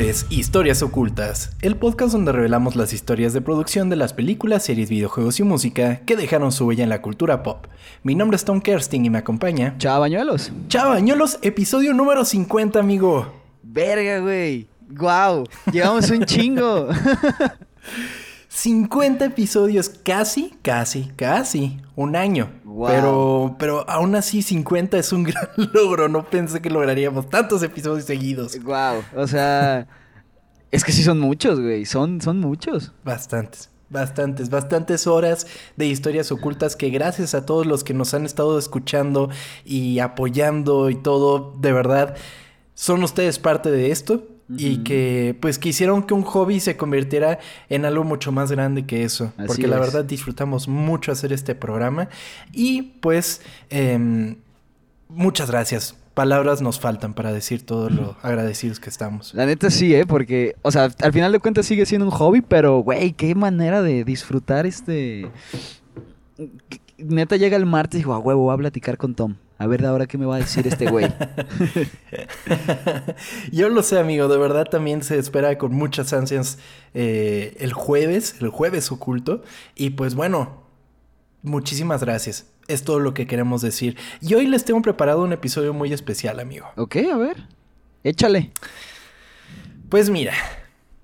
Es Historias Ocultas, el podcast donde revelamos las historias de producción de las películas, series, videojuegos y música que dejaron su huella en la cultura pop. Mi nombre es Tom Kersting y me acompaña. Chavañuelos. Chavañuelos, episodio número 50, amigo. Verga, güey. Guau. Llevamos un chingo. 50 episodios, casi, casi, casi un año. Pero, pero aún así 50 es un gran logro. No pensé que lograríamos tantos episodios seguidos. Wow. O sea, es que sí son muchos, güey. Son, son muchos. Bastantes. Bastantes, bastantes horas de historias ocultas que gracias a todos los que nos han estado escuchando y apoyando y todo, de verdad, son ustedes parte de esto y que pues quisieron que un hobby se convirtiera en algo mucho más grande que eso. porque la verdad disfrutamos mucho hacer este programa y pues em, muchas gracias. Palabras nos faltan para decir todo lo agradecidos que estamos. La neta sí, ¿eh? Porque, o sea, al final de cuentas sigue siendo un hobby, pero, güey, qué manera de disfrutar este... Neta llega el martes y digo, a huevo, voy a platicar con Tom. A ver, ahora qué me va a decir este güey. Yo lo sé, amigo. De verdad también se espera con muchas ansias eh, el jueves, el jueves oculto. Y pues bueno, muchísimas gracias. Es todo lo que queremos decir. Y hoy les tengo preparado un episodio muy especial, amigo. Ok, a ver. Échale. Pues mira.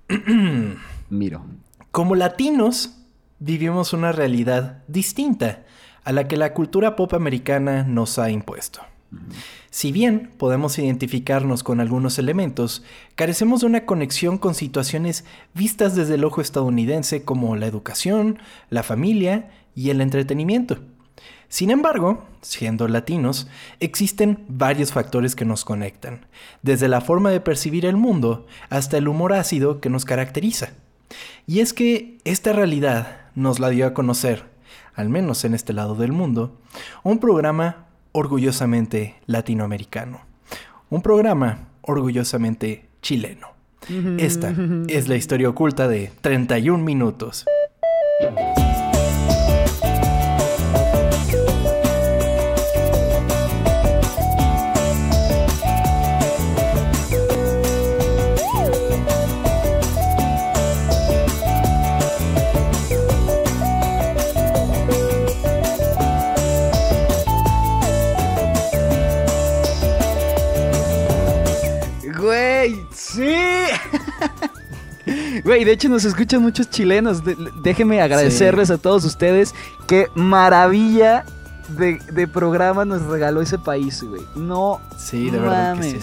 Miro. Como latinos, vivimos una realidad distinta a la que la cultura pop americana nos ha impuesto. Si bien podemos identificarnos con algunos elementos, carecemos de una conexión con situaciones vistas desde el ojo estadounidense como la educación, la familia y el entretenimiento. Sin embargo, siendo latinos, existen varios factores que nos conectan, desde la forma de percibir el mundo hasta el humor ácido que nos caracteriza. Y es que esta realidad nos la dio a conocer al menos en este lado del mundo, un programa orgullosamente latinoamericano, un programa orgullosamente chileno. Esta es la historia oculta de 31 minutos. Güey, de hecho nos escuchan muchos chilenos. déjenme agradecerles a todos ustedes. Qué maravilla de, programa nos regaló ese país, güey. No Sí, de verdad que sí.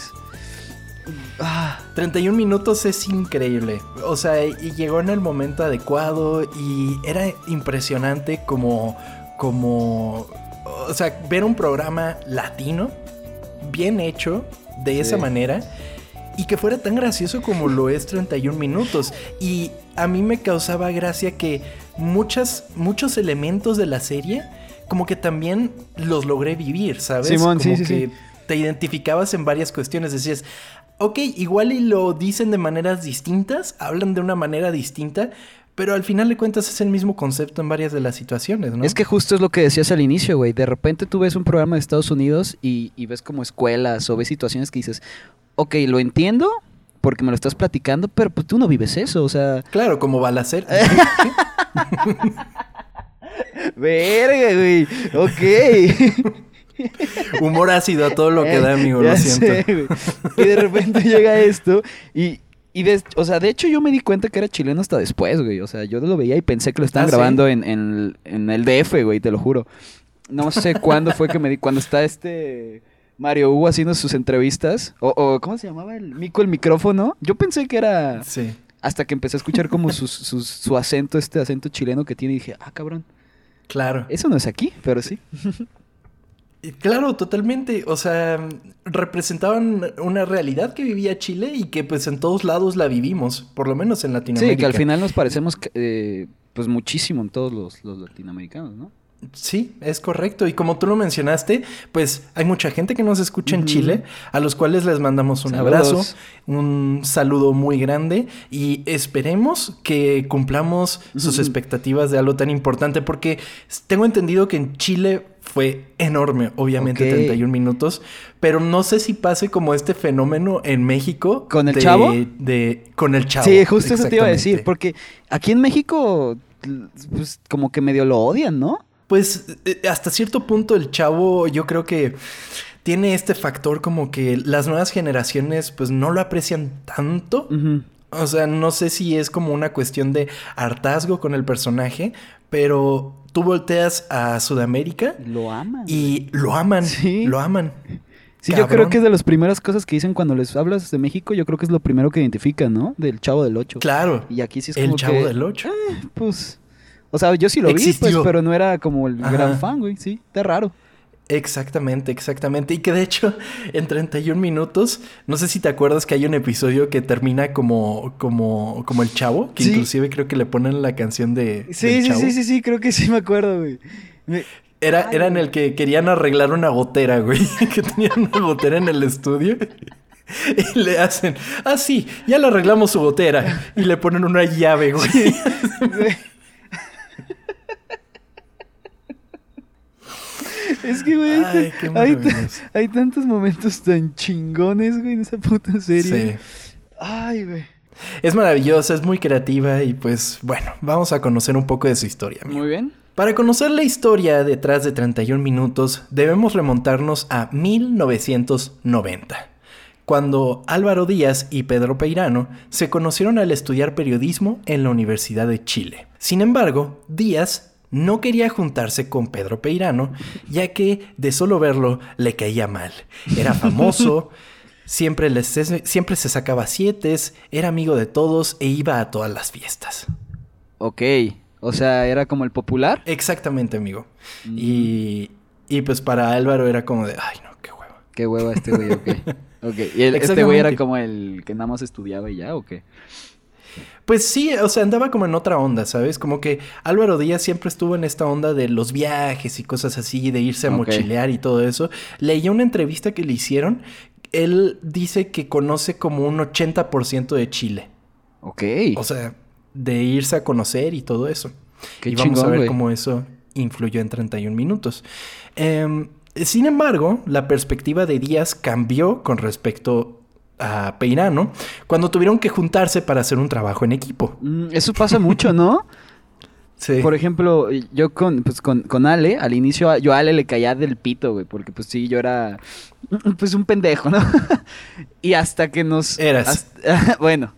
31 ah. minutos es increíble. O sea, y llegó en el momento adecuado y era impresionante como como o sea, ver un programa latino bien hecho de esa manera y que fuera tan gracioso como lo es 31 minutos. Y a mí me causaba gracia que muchas, muchos elementos de la serie como que también los logré vivir, ¿sabes? Simón, como sí, que te identificabas en varias cuestiones, decías, ok, igual y lo dicen de maneras distintas, hablan de una manera distinta, pero al final de cuentas es el mismo concepto en varias de las situaciones, ¿no? Es que justo es lo que decías al inicio, güey. De repente tú ves un programa de Estados Unidos y, y, ves como escuelas o ves situaciones que dices, ok, lo entiendo porque me lo estás platicando, pero pues tú no vives eso, o sea... Claro, como balacer. Verga, güey. Ok. Humor ácido a todo lo que da, amigo, lo siento. y de repente llega esto y, y o sea, de hecho yo me di cuenta que era chileno hasta después, güey. O sea, yo lo veía y pensé que lo estaban ah, grabando en, en, en, el DF, güey, te lo juro. No sé cuándo fue que me di, cuando está este Mario Hugo haciendo sus entrevistas. O, ¿cómo se llamaba el mico el micrófono? Yo pensé que era. Sí. Hasta que empecé a escuchar como su acento, este acento chileno que tiene, y dije, ah, cabrón. Claro. Eso no es aquí, pero sí. Claro, totalmente. O sea, representaban una realidad que vivía Chile y que pues en todos lados la vivimos, por lo menos en Latinoamérica. Sí, que al final nos parecemos eh, pues muchísimo en todos los, los latinoamericanos, ¿no? Sí, es correcto. Y como tú lo mencionaste, pues hay mucha gente que nos escucha en Chile, a los cuales les mandamos un abrazo, un saludo muy grande y esperemos que cumplamos sus expectativas de algo tan importante, porque tengo entendido que en Chile fue enorme, obviamente 31 minutos, pero no sé si pase como este fenómeno en México. ¿Con el chavo? De, con el chavo. Sí, justo eso te iba a decir, porque aquí en México, pues como que medio lo odian, ¿no? Pues eh, hasta cierto punto el chavo yo creo que tiene este factor como que las nuevas generaciones pues no lo aprecian tanto. O sea, no sé si es como una cuestión de hartazgo con el personaje, pero tú volteas a Sudamérica. Lo aman. Y lo aman. Sí. Lo aman. Sí, yo creo que es de las primeras cosas que dicen cuando les hablas de México, yo creo que es lo primero que identifican, ¿no? Del Chavo del Ocho. Claro. Y aquí sí es como El Chavo del Ocho. Eh, pues... O sea, yo sí lo vi, pues, pero no era como el gran fan, güey. Sí, está raro. Exactamente, exactamente. Y que de hecho, en 31 minutos, no sé si te acuerdas que hay un episodio que termina como, como, como el chavo, que inclusive creo que le ponen la canción de. Sí, sí, sí, sí, sí, creo que sí me acuerdo, güey. Era, era en el que querían arreglar una gotera, güey. que tenían una gotera en el estudio. Y le hacen, ah, sí, ya le arreglamos su gotera. Y le ponen una llave, güey. Es que, güey, hay, tantos momentos tan chingones, güey, en esa puta serie. Sí. Ay, güey. Es maravillosa, es muy creativa y pues bueno, vamos a conocer un poco de su historia. Muy bien. Para conocer la historia detrás de 31 minutos, debemos remontarnos a 1990, cuando Álvaro Díaz y Pedro Peirano se conocieron al estudiar periodismo en la Universidad de Chile. Sin embargo, Díaz no quería juntarse con Pedro Peirano, ya que de solo verlo le caía mal. Era famoso, siempre, siempre se sacaba siete, era amigo de todos e iba a todas las fiestas. Ok, o sea, era como el popular. Exactamente, amigo. Mm. Y, y pues para Álvaro era como de, ay no, qué hueva. Qué hueva este güey, ok. ok. ¿Y este güey era como el que nada más estudiaba y ya o qué? Pues sí, o sea, andaba como en otra onda, ¿sabes? Como que Álvaro Díaz siempre estuvo en esta onda de los viajes y cosas así, de irse a mochilear y todo eso. Leí una entrevista que le hicieron. Él dice que conoce como un 80% de Chile. Ok. O sea, de irse a conocer y todo eso. Qué y vamos a ver cómo eso influyó en 31 minutos. Em, sin embargo, la perspectiva de Díaz cambió con respecto a Peirano cuando tuvieron que juntarse para hacer un trabajo en equipo. Mm, eso pasa mucho, ¿no? Sí. Por ejemplo, yo con, pues con, con, Ale, al inicio yo a Ale le caía del pito, güey, porque pues sí, yo era pues un pendejo, ¿no? y hasta que nos... Eras. bueno.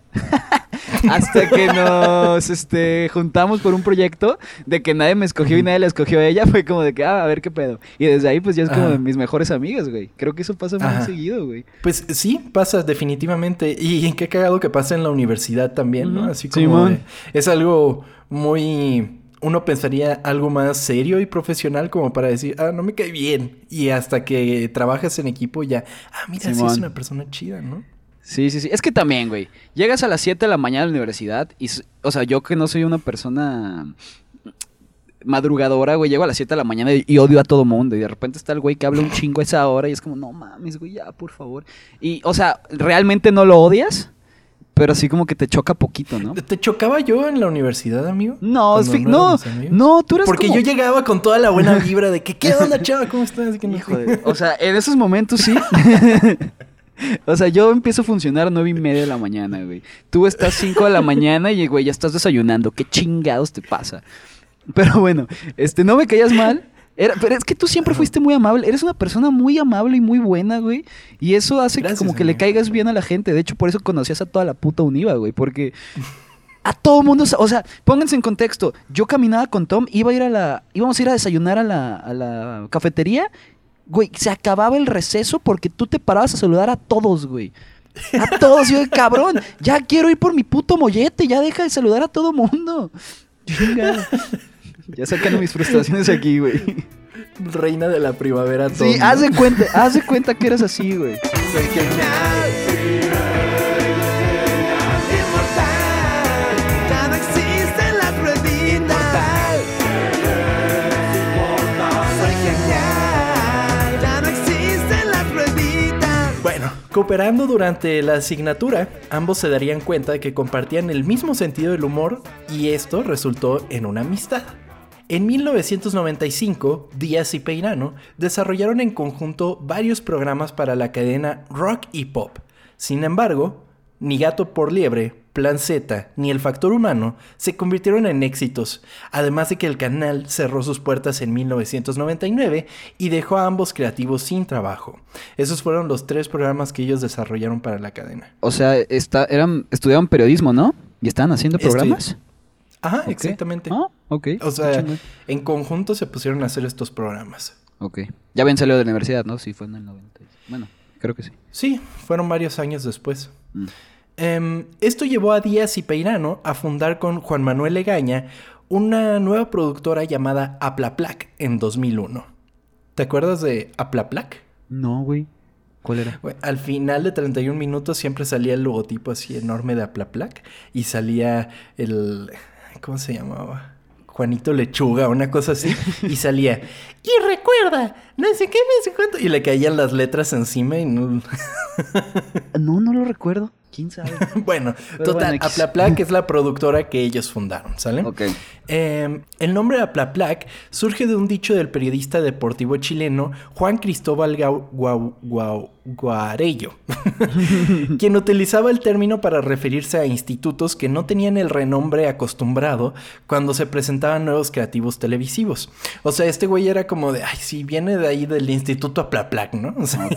Hasta que nos este, juntamos por un proyecto de que nadie me escogió y nadie la escogió a ella, fue como de que, ah, a ver qué pedo. Y desde ahí, pues ya es como de mis mejores amigas, güey. Creo que eso pasa muy seguido, güey. Pues sí, pasa definitivamente. Y en qué cagado que pasa en la universidad también, ¿no? Así como. es algo muy uno pensaría algo más serio y profesional como para decir, ah, no me cae bien. Y hasta que trabajas en equipo ya, ah, mira, sí es una persona chida, ¿no? Sí, sí, sí. Es que también, güey. Llegas a las 7 de la mañana a la universidad y, o sea, yo que no soy una persona madrugadora, güey, llego a las 7 de la mañana y, odio a todo mundo. Y de repente está el güey que habla un chingo a esa hora y es como, no mames, güey, ya, por favor. Y, o sea, ¿realmente no lo odias? Pero así como que te choca poquito, ¿no? ¿Te chocaba yo en la universidad, amigo? No, no, no, tú eres Porque yo llegaba con toda la buena vibra de que, ¿qué onda, chava? ¿Cómo estás? Que o sea, en esos momentos sí. O sea, yo empiezo a funcionar a nueve y media de la mañana, güey. Tú estás cinco de la mañana y, güey, ya estás desayunando. ¿Qué chingados te pasa? Pero bueno, este, no me callas mal. pero es que tú siempre fuiste muy amable. Eres una persona muy amable y muy buena, güey. Y eso hace que como que le caigas bien a la gente. De hecho, por eso conocías a toda la puta Univa, güey. Porque a todo mundo, o sea, pónganse en contexto. Yo caminaba con Tom, iba a ir a la, íbamos a ir a desayunar a la, a la cafetería Güey, se acababa el receso porque tú te parabas a saludar a todos, güey. A todos, yo, cabrón, ya quiero ir por mi puto mollete, ya deja de saludar a todo mundo. Ya sacando mis frustraciones aquí, güey. Reina de la primavera. Sí, haz de cuenta, haz de cuenta que eres así, güey. Cooperando durante la asignatura, ambos se darían cuenta de que compartían el mismo sentido del humor y esto resultó en una amistad. En 1995, Díaz y Peirano desarrollaron en conjunto varios programas para la cadena Rock y Pop. Sin embargo, ni Gato por Liebre, Plan Z ni El Factor Humano se convirtieron en éxitos, además de que el canal cerró sus puertas en 1999 y dejó a ambos creativos sin trabajo. Esos fueron los tres programas que ellos desarrollaron para la cadena. O sea, eran, estudiaban periodismo, ¿no? ¿Y estaban haciendo programas? Ajá, exactamente. Ah, ok. O sea, en conjunto se pusieron a hacer estos programas. Ok. Ya habían salido de la universidad, ¿no? Sí, fue en el 90. Bueno, creo que sí. Sí, fueron varios años después. Mm. Em, esto llevó a Díaz y Peirano a fundar con Juan Manuel Legaña una nueva productora llamada Aplaplac en 2001. ¿Te acuerdas de Aplaplac? No, güey. ¿Cuál era? al final de 31 minutos siempre salía el logotipo así enorme de Aplaplac y salía el... ¿Cómo se llamaba? Juanito Lechuga, una cosa así, y salía, y recuerda, no sé qué, no sé cuánto, y le caían las letras encima y no... no, no lo recuerdo. ¿Quién sabe? bueno, total, Aplaplac es la productora que ellos fundaron, ¿sale? Ok. Em, el nombre Aplaplac surge de un dicho del periodista deportivo chileno Juan Cristóbal Guarello, quien utilizaba el término para referirse a institutos que no tenían el renombre acostumbrado cuando se presentaban nuevos creativos televisivos. O sea, este güey era como de, ay, sí, viene de ahí del Instituto Aplaplac, ¿no? O sea,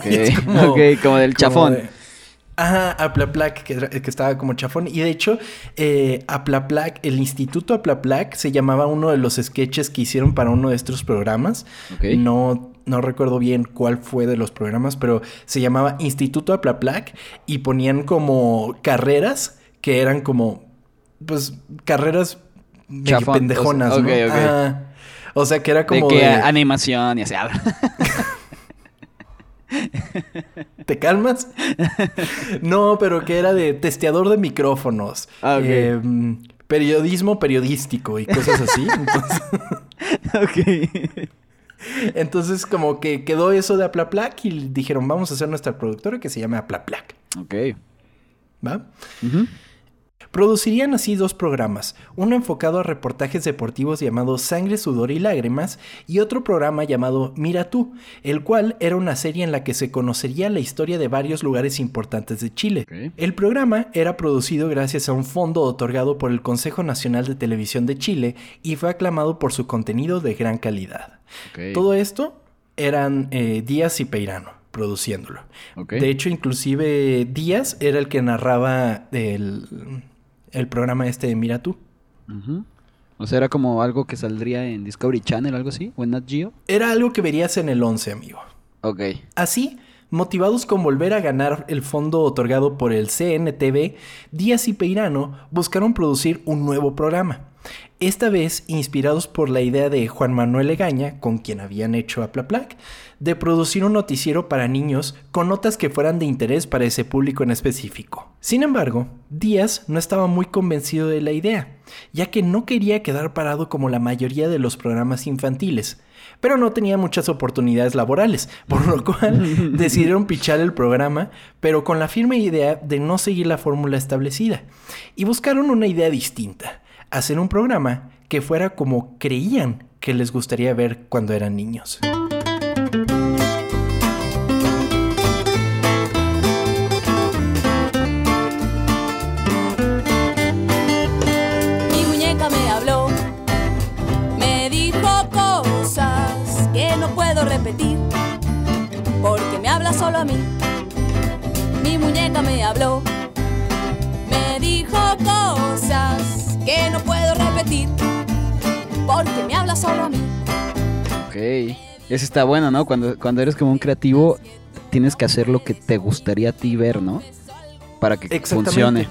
como, como del chafón. Ajá, Aplaplac, que, que estaba como chafón. Y de hecho, eh, Aplaplac, el Instituto Aplaplac se llamaba uno de los sketches que hicieron para uno de estos programas. No, no recuerdo bien cuál fue de los programas, pero se llamaba Instituto Aplaplac y ponían como carreras que eran como, pues, carreras medio pendejonas, ¿no? o sea, que era como. De que animación y así. ¿Te calmas? no, pero que era de testeador de micrófonos. Ah, em, periodismo periodístico y cosas así. ok. Entonces, como que quedó eso de Aplaplac y dijeron, vamos a hacer nuestra productora que se llame Aplaplac. Ok. ¿Va? Producirían así dos programas, uno enfocado a reportajes deportivos llamado Sangre, Sudor y Lágrimas y otro programa llamado Mira tú, el cual era una serie en la que se conocería la historia de varios lugares importantes de Chile. El programa era producido gracias a un fondo otorgado por el Consejo Nacional de Televisión de Chile y fue aclamado por su contenido de gran calidad. Todo esto eran eh, Díaz y Peirano produciéndolo. De hecho, inclusive Díaz era el que narraba el, el programa este de Mira tú. O sea, era como algo que saldría en Discovery Channel algo así, o en Nat Geo. Era algo que verías en el 11, amigo. Ok. Así, motivados con volver a ganar el fondo otorgado por el CNTV, Díaz y Peirano buscaron producir un nuevo programa. Esta vez inspirados por la idea de Juan Manuel Legaña, con quien habían hecho a Plaplac, de producir un noticiero para niños con notas que fueran de interés para ese público en específico. Sin embargo, Díaz no estaba muy convencido de la idea, ya que no quería quedar parado como la mayoría de los programas infantiles, pero no tenía muchas oportunidades laborales, por lo cual decidieron pichar el programa, pero con la firme idea de no seguir la fórmula establecida, y buscaron una idea distinta, hacer un programa que fuera como creían que les gustaría ver cuando eran niños. Porque me habla solo a mí. Mi muñeca me habló, me dijo cosas que no puedo repetir, porque me habla solo a mí. Ok, eso está bueno, ¿no? Cuando, cuando eres como un creativo, tienes que hacer lo que te gustaría a ti ver, ¿no? Para que funcione.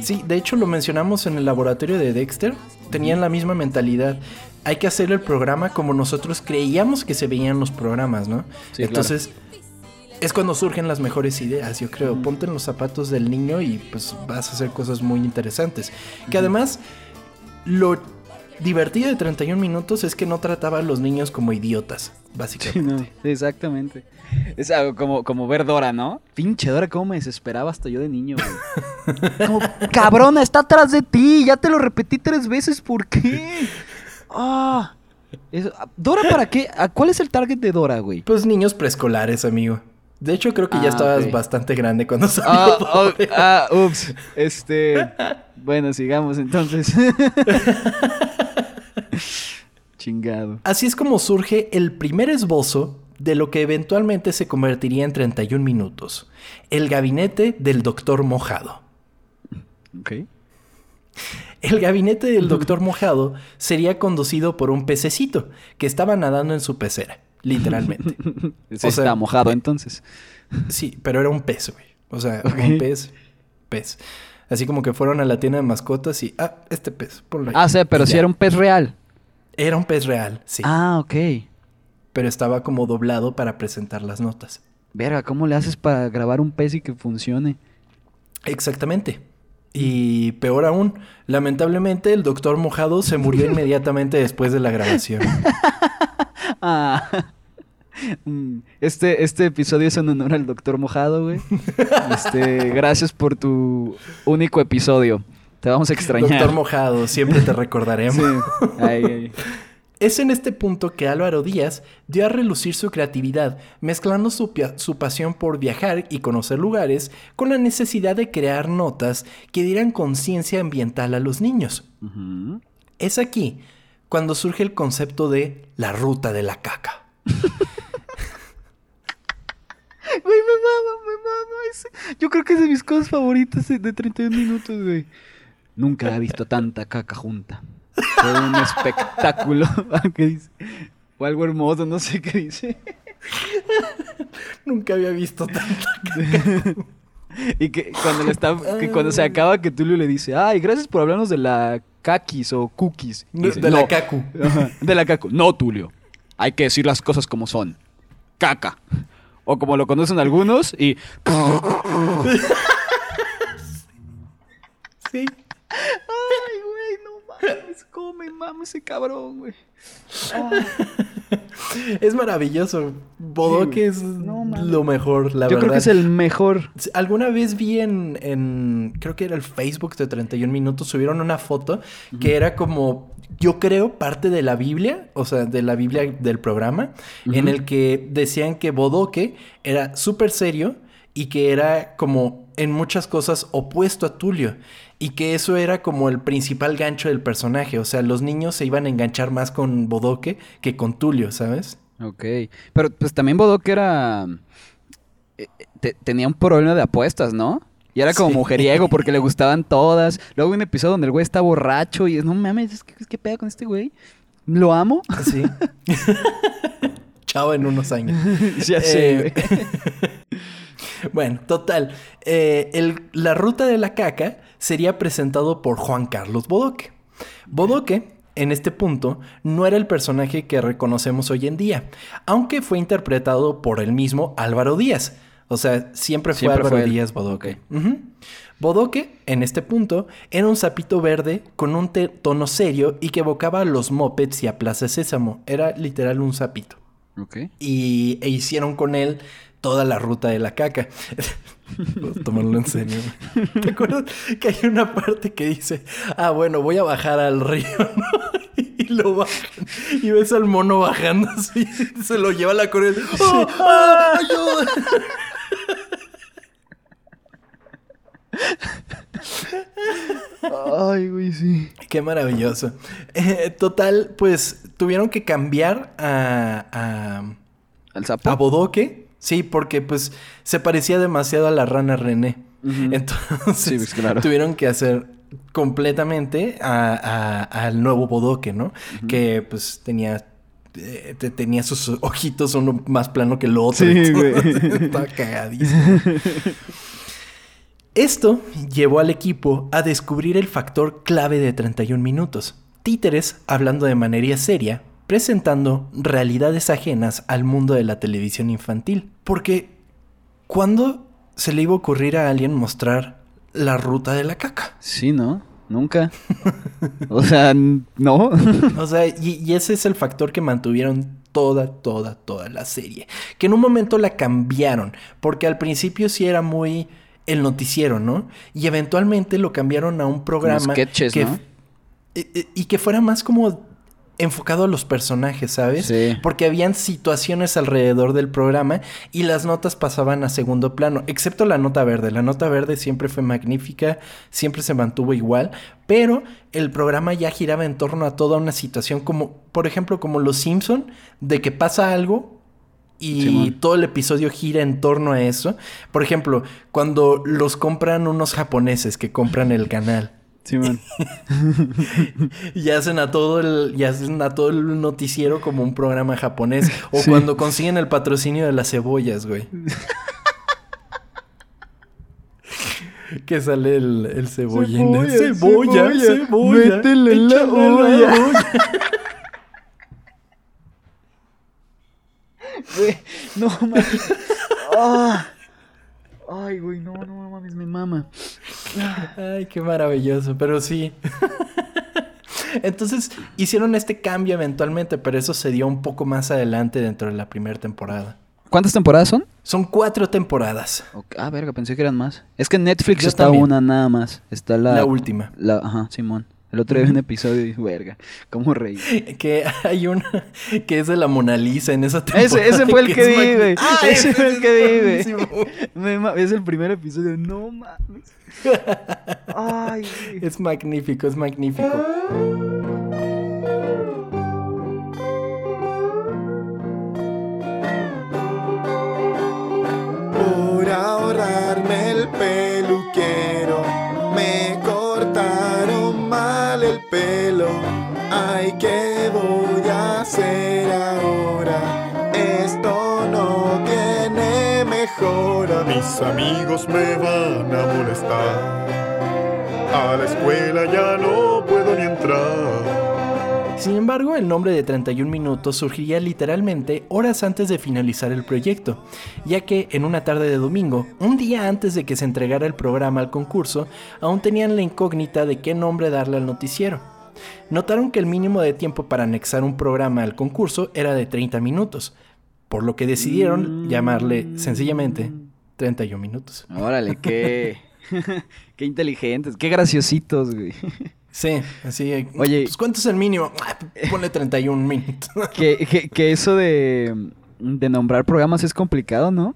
Sí, de hecho lo mencionamos en el laboratorio de Dexter. Tenían la misma mentalidad hay que hacer el programa como nosotros creíamos que se veían los programas, ¿no? Entonces, es cuando surgen las mejores ideas, yo creo. Ponte en los zapatos del niño y pues vas a hacer cosas muy interesantes. Que además, lo divertido de 31 minutos es que no trataba a los niños como idiotas, básicamente. exactamente. Es algo como, como ver Dora, ¿no? Pinche Dora, cómo me desesperaba hasta yo de niño, güey. como, cabrona, está atrás de ti, ya te lo repetí tres veces, ¿por qué? Ah. Eso- ¿Dora para qué? ¿A ¿Cuál es el target de Dora, güey? Pues niños preescolares, amigo. De hecho, creo que ya Ah, estabas bastante grande cuando salió. Ah, oh, Dora. ah, ups. Este. Bueno, sigamos entonces. Chingado. Así es como surge el primer esbozo de lo que eventualmente se convertiría en 31 minutos. El gabinete del doctor mojado. Ok. El gabinete del doctor mojado sería conducido por un pececito que estaba nadando en su pecera, literalmente. Se O sea- está mojado entonces. Sí, pero era un pez, güey. O sea, un pez, pez. Así como que fueron a la tienda de mascotas y, ah, este pez, ponlo ahí. Ah, sí, pero Y si ya. era un pez real. Era un pez real, sí. Ah, ok. Pero estaba como doblado para presentar las notas. Verga, ¿cómo le haces para grabar un pez y que funcione? Exactamente. Y peor aún, lamentablemente el doctor mojado se murió inmediatamente después de la grabación. Ah. Mm, Este, este episodio es en honor al doctor mojado, güey. Este, gracias por tu único episodio. Te vamos a extrañar. Doctor mojado, siempre te recordaremos. Sí. Ay, ay. Es en este punto que Álvaro Díaz dio a relucir su creatividad, mezclando su, su pasión por viajar y conocer lugares con la necesidad de crear notas que dieran conciencia ambiental a los niños. Es aquí cuando surge el concepto de la ruta de la caca. Güey, me mama, me mama. ese- Yo creo que es de mis cosas favoritas de de 31 minutos, güey. Nunca he visto tanta caca junta. Fue un espectáculo. ¿Qué dice? O algo hermoso, no sé qué dice. Nunca había visto tanta Y que cuando, le está, que cuando se acaba, que Tulio le dice, ay, gracias por hablarnos de la kakis o cookies. De, dice, de la "No". cacu. Ajá, De la caco. No, Tulio. Hay que decir las cosas como son. Caca. O como lo conocen algunos y... Sí. Mames. ¿Cómo me ese cabrón, güey? Es maravilloso. Bodoque es No, lo mejor, la Yo verdad. creo que es el mejor. Alguna vez vi en, en- creo que era el Facebook de 31 minutos, subieron una foto que era como, yo creo, parte de la Biblia, o sea, de la Biblia del programa, en el que decían que Bodoque era súper serio y que era como en muchas cosas opuesto a Tulio. Y que eso era como el principal gancho del personaje. O sea, los niños se iban a enganchar más con Bodoque que con Tulio, ¿sabes? Ok. Pero pues también Bodoque era... eh, te- tenía un problema de apuestas, ¿no? Y era como Sí. mujeriego porque le gustaban todas. Luego hay un episodio donde el güey está borracho y es, no mames, es que- ¿qué pedo con este güey? Lo amo. Sí. Chao en unos años. ya sé, Eh. Bueno, total. eh, el- la ruta de la caca sería presentado por Juan Carlos Bodoque. Bodoque, en este punto, no era el personaje que reconocemos hoy en día, aunque fue interpretado por el mismo Álvaro Díaz. O sea, siempre fue Siempre Álvaro fue. Díaz Bodoque. Bodoque, en este punto, era un sapito verde con un tono serio y que evocaba a los mopeds y a Plaza Sésamo. Era literal un sapito Ok. y e hicieron con él toda la ruta de la caca. Tomarlo en serio. ¿Te acuerdas que hay una parte que dice, ah, bueno, voy a bajar al río, ¿no? Y lo bajan. Y ves al mono bajando así, se lo lleva a la corriente. ¡Oh, ah, ayuda! Ay, güey, sí. Qué maravilloso. Eh, total, pues tuvieron que cambiar a, a, ¿Al sapo? a Bodoque. Sí, porque pues se parecía demasiado a la rana René. Entonces Sí, pues, claro. tuvieron que hacer completamente a- a- al nuevo Bodoque, ¿no? Que pues tenía eh, te- tenía sus ojitos uno más plano que el otro. Sí, güey. Estaba cagadísimo. Esto llevó al equipo a descubrir el factor clave de 31 minutos. Títeres hablando de manera seria, presentando realidades ajenas al mundo de la televisión infantil. Porque, ¿cuándo se le iba a ocurrir a alguien mostrar la ruta de la caca? Sí, ¿no? Nunca. O sea, no. O sea, y, y ese es el factor que mantuvieron toda, toda, toda la serie. Que en un momento la cambiaron, porque al principio sí era muy el noticiero, ¿no? Y eventualmente lo cambiaron a un programa sketches, que ¿no? y que fuera más como enfocado a los personajes, ¿sabes? Sí. Porque habían situaciones alrededor del programa y las notas pasaban a segundo plano, excepto la nota verde. La nota verde siempre fue magnífica, siempre se mantuvo igual, pero el programa ya giraba en torno a toda una situación como, por ejemplo, como Los Simpson, de que pasa algo y Simón. todo el episodio gira en torno a eso. Por ejemplo, cuando los compran unos japoneses que compran el canal. Simón. Y hacen a todo el, y hacen a todo el noticiero como un programa japonés. O Sí. cuando consiguen el patrocinio de las cebollas, güey. que sale el, el cebollín. Cebolla, Cebolla, cebolla, cebolla. métele en la olla. Güey, no mames. Ah. Ay, güey, no, no mames, me mama. Ay, qué maravilloso, pero sí. Entonces hicieron este cambio eventualmente, pero eso se dio un poco más adelante dentro de la primera temporada. ¿Cuántas temporadas son? Son cuatro temporadas. Ah, verga, pensé que eran más. Es que en Netflix Yo está también. una nada más. Está la... La última. la- ajá, Simón. El otro día vi un episodio y dije, verga, ¿cómo reí? Que hay una que es de la Mona Lisa en esa temporada. Ese, ese fue el que es vi, güey. Ah, ese fue el que vi, güey. Es el primer episodio. No mames. Ay, güey. Es magnífico, es magnífico. Por ahorrarme el peluquero, amigos me van a molestar. A la escuela ya no puedo ni entrar. Sin embargo, el nombre de 31 minutos surgiría literalmente horas antes de finalizar el proyecto, ya que en una tarde de domingo, un día antes de que se entregara el programa al concurso, aún tenían la incógnita de qué nombre darle al noticiero. Notaron que el mínimo de tiempo para anexar un programa al concurso era de 30 minutos, por lo que decidieron llamarle sencillamente 31 minutos. Órale, qué. qué inteligentes, qué graciositos, güey. Sí, así. Oye. Pues, ¿cuánto es el mínimo? Ah, ponle 31 minutos. que, que, que eso de, de nombrar programas es complicado, ¿no?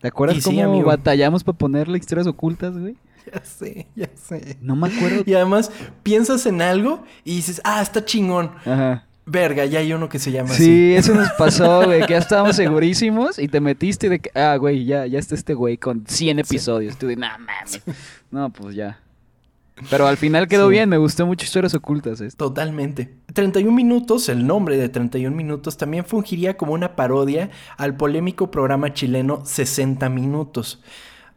¿Te acuerdas Y sí, cómo amigo. batallamos para ponerle historias ocultas, güey? ya sé, ya sé. No me acuerdo. Y además piensas en algo y dices, ah, está chingón. Ajá. Verga, ya hay uno que se llama así. Sí, eso nos pasó, güey, que ya estábamos segurísimos y te metiste de que, ah, güey, ya, ya está este güey con 100 episodios. Tú de, no mames. No, pues ya. Pero al final quedó Sí. bien, me gustó mucho historias ocultas esto. Totalmente. 31 minutos, el nombre de 31 minutos, también fungiría como una parodia al polémico programa chileno 60 minutos.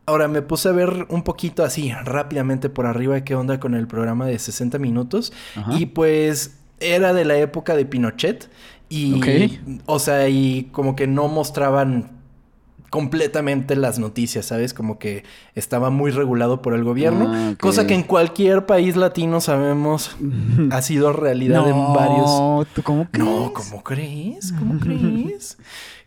Ahora me puse a ver un poquito así, rápidamente por arriba, qué onda con el programa de 60 minutos. Ajá. Y pues era de la época de Pinochet. Y, o sea, y como que no mostraban completamente las noticias, ¿sabes? Como que estaba muy regulado por el gobierno, Ah, cosa que en cualquier país latino sabemos ha sido realidad en varios. ¿tú cómo crees? No, ¿cómo crees? ¿Cómo crees?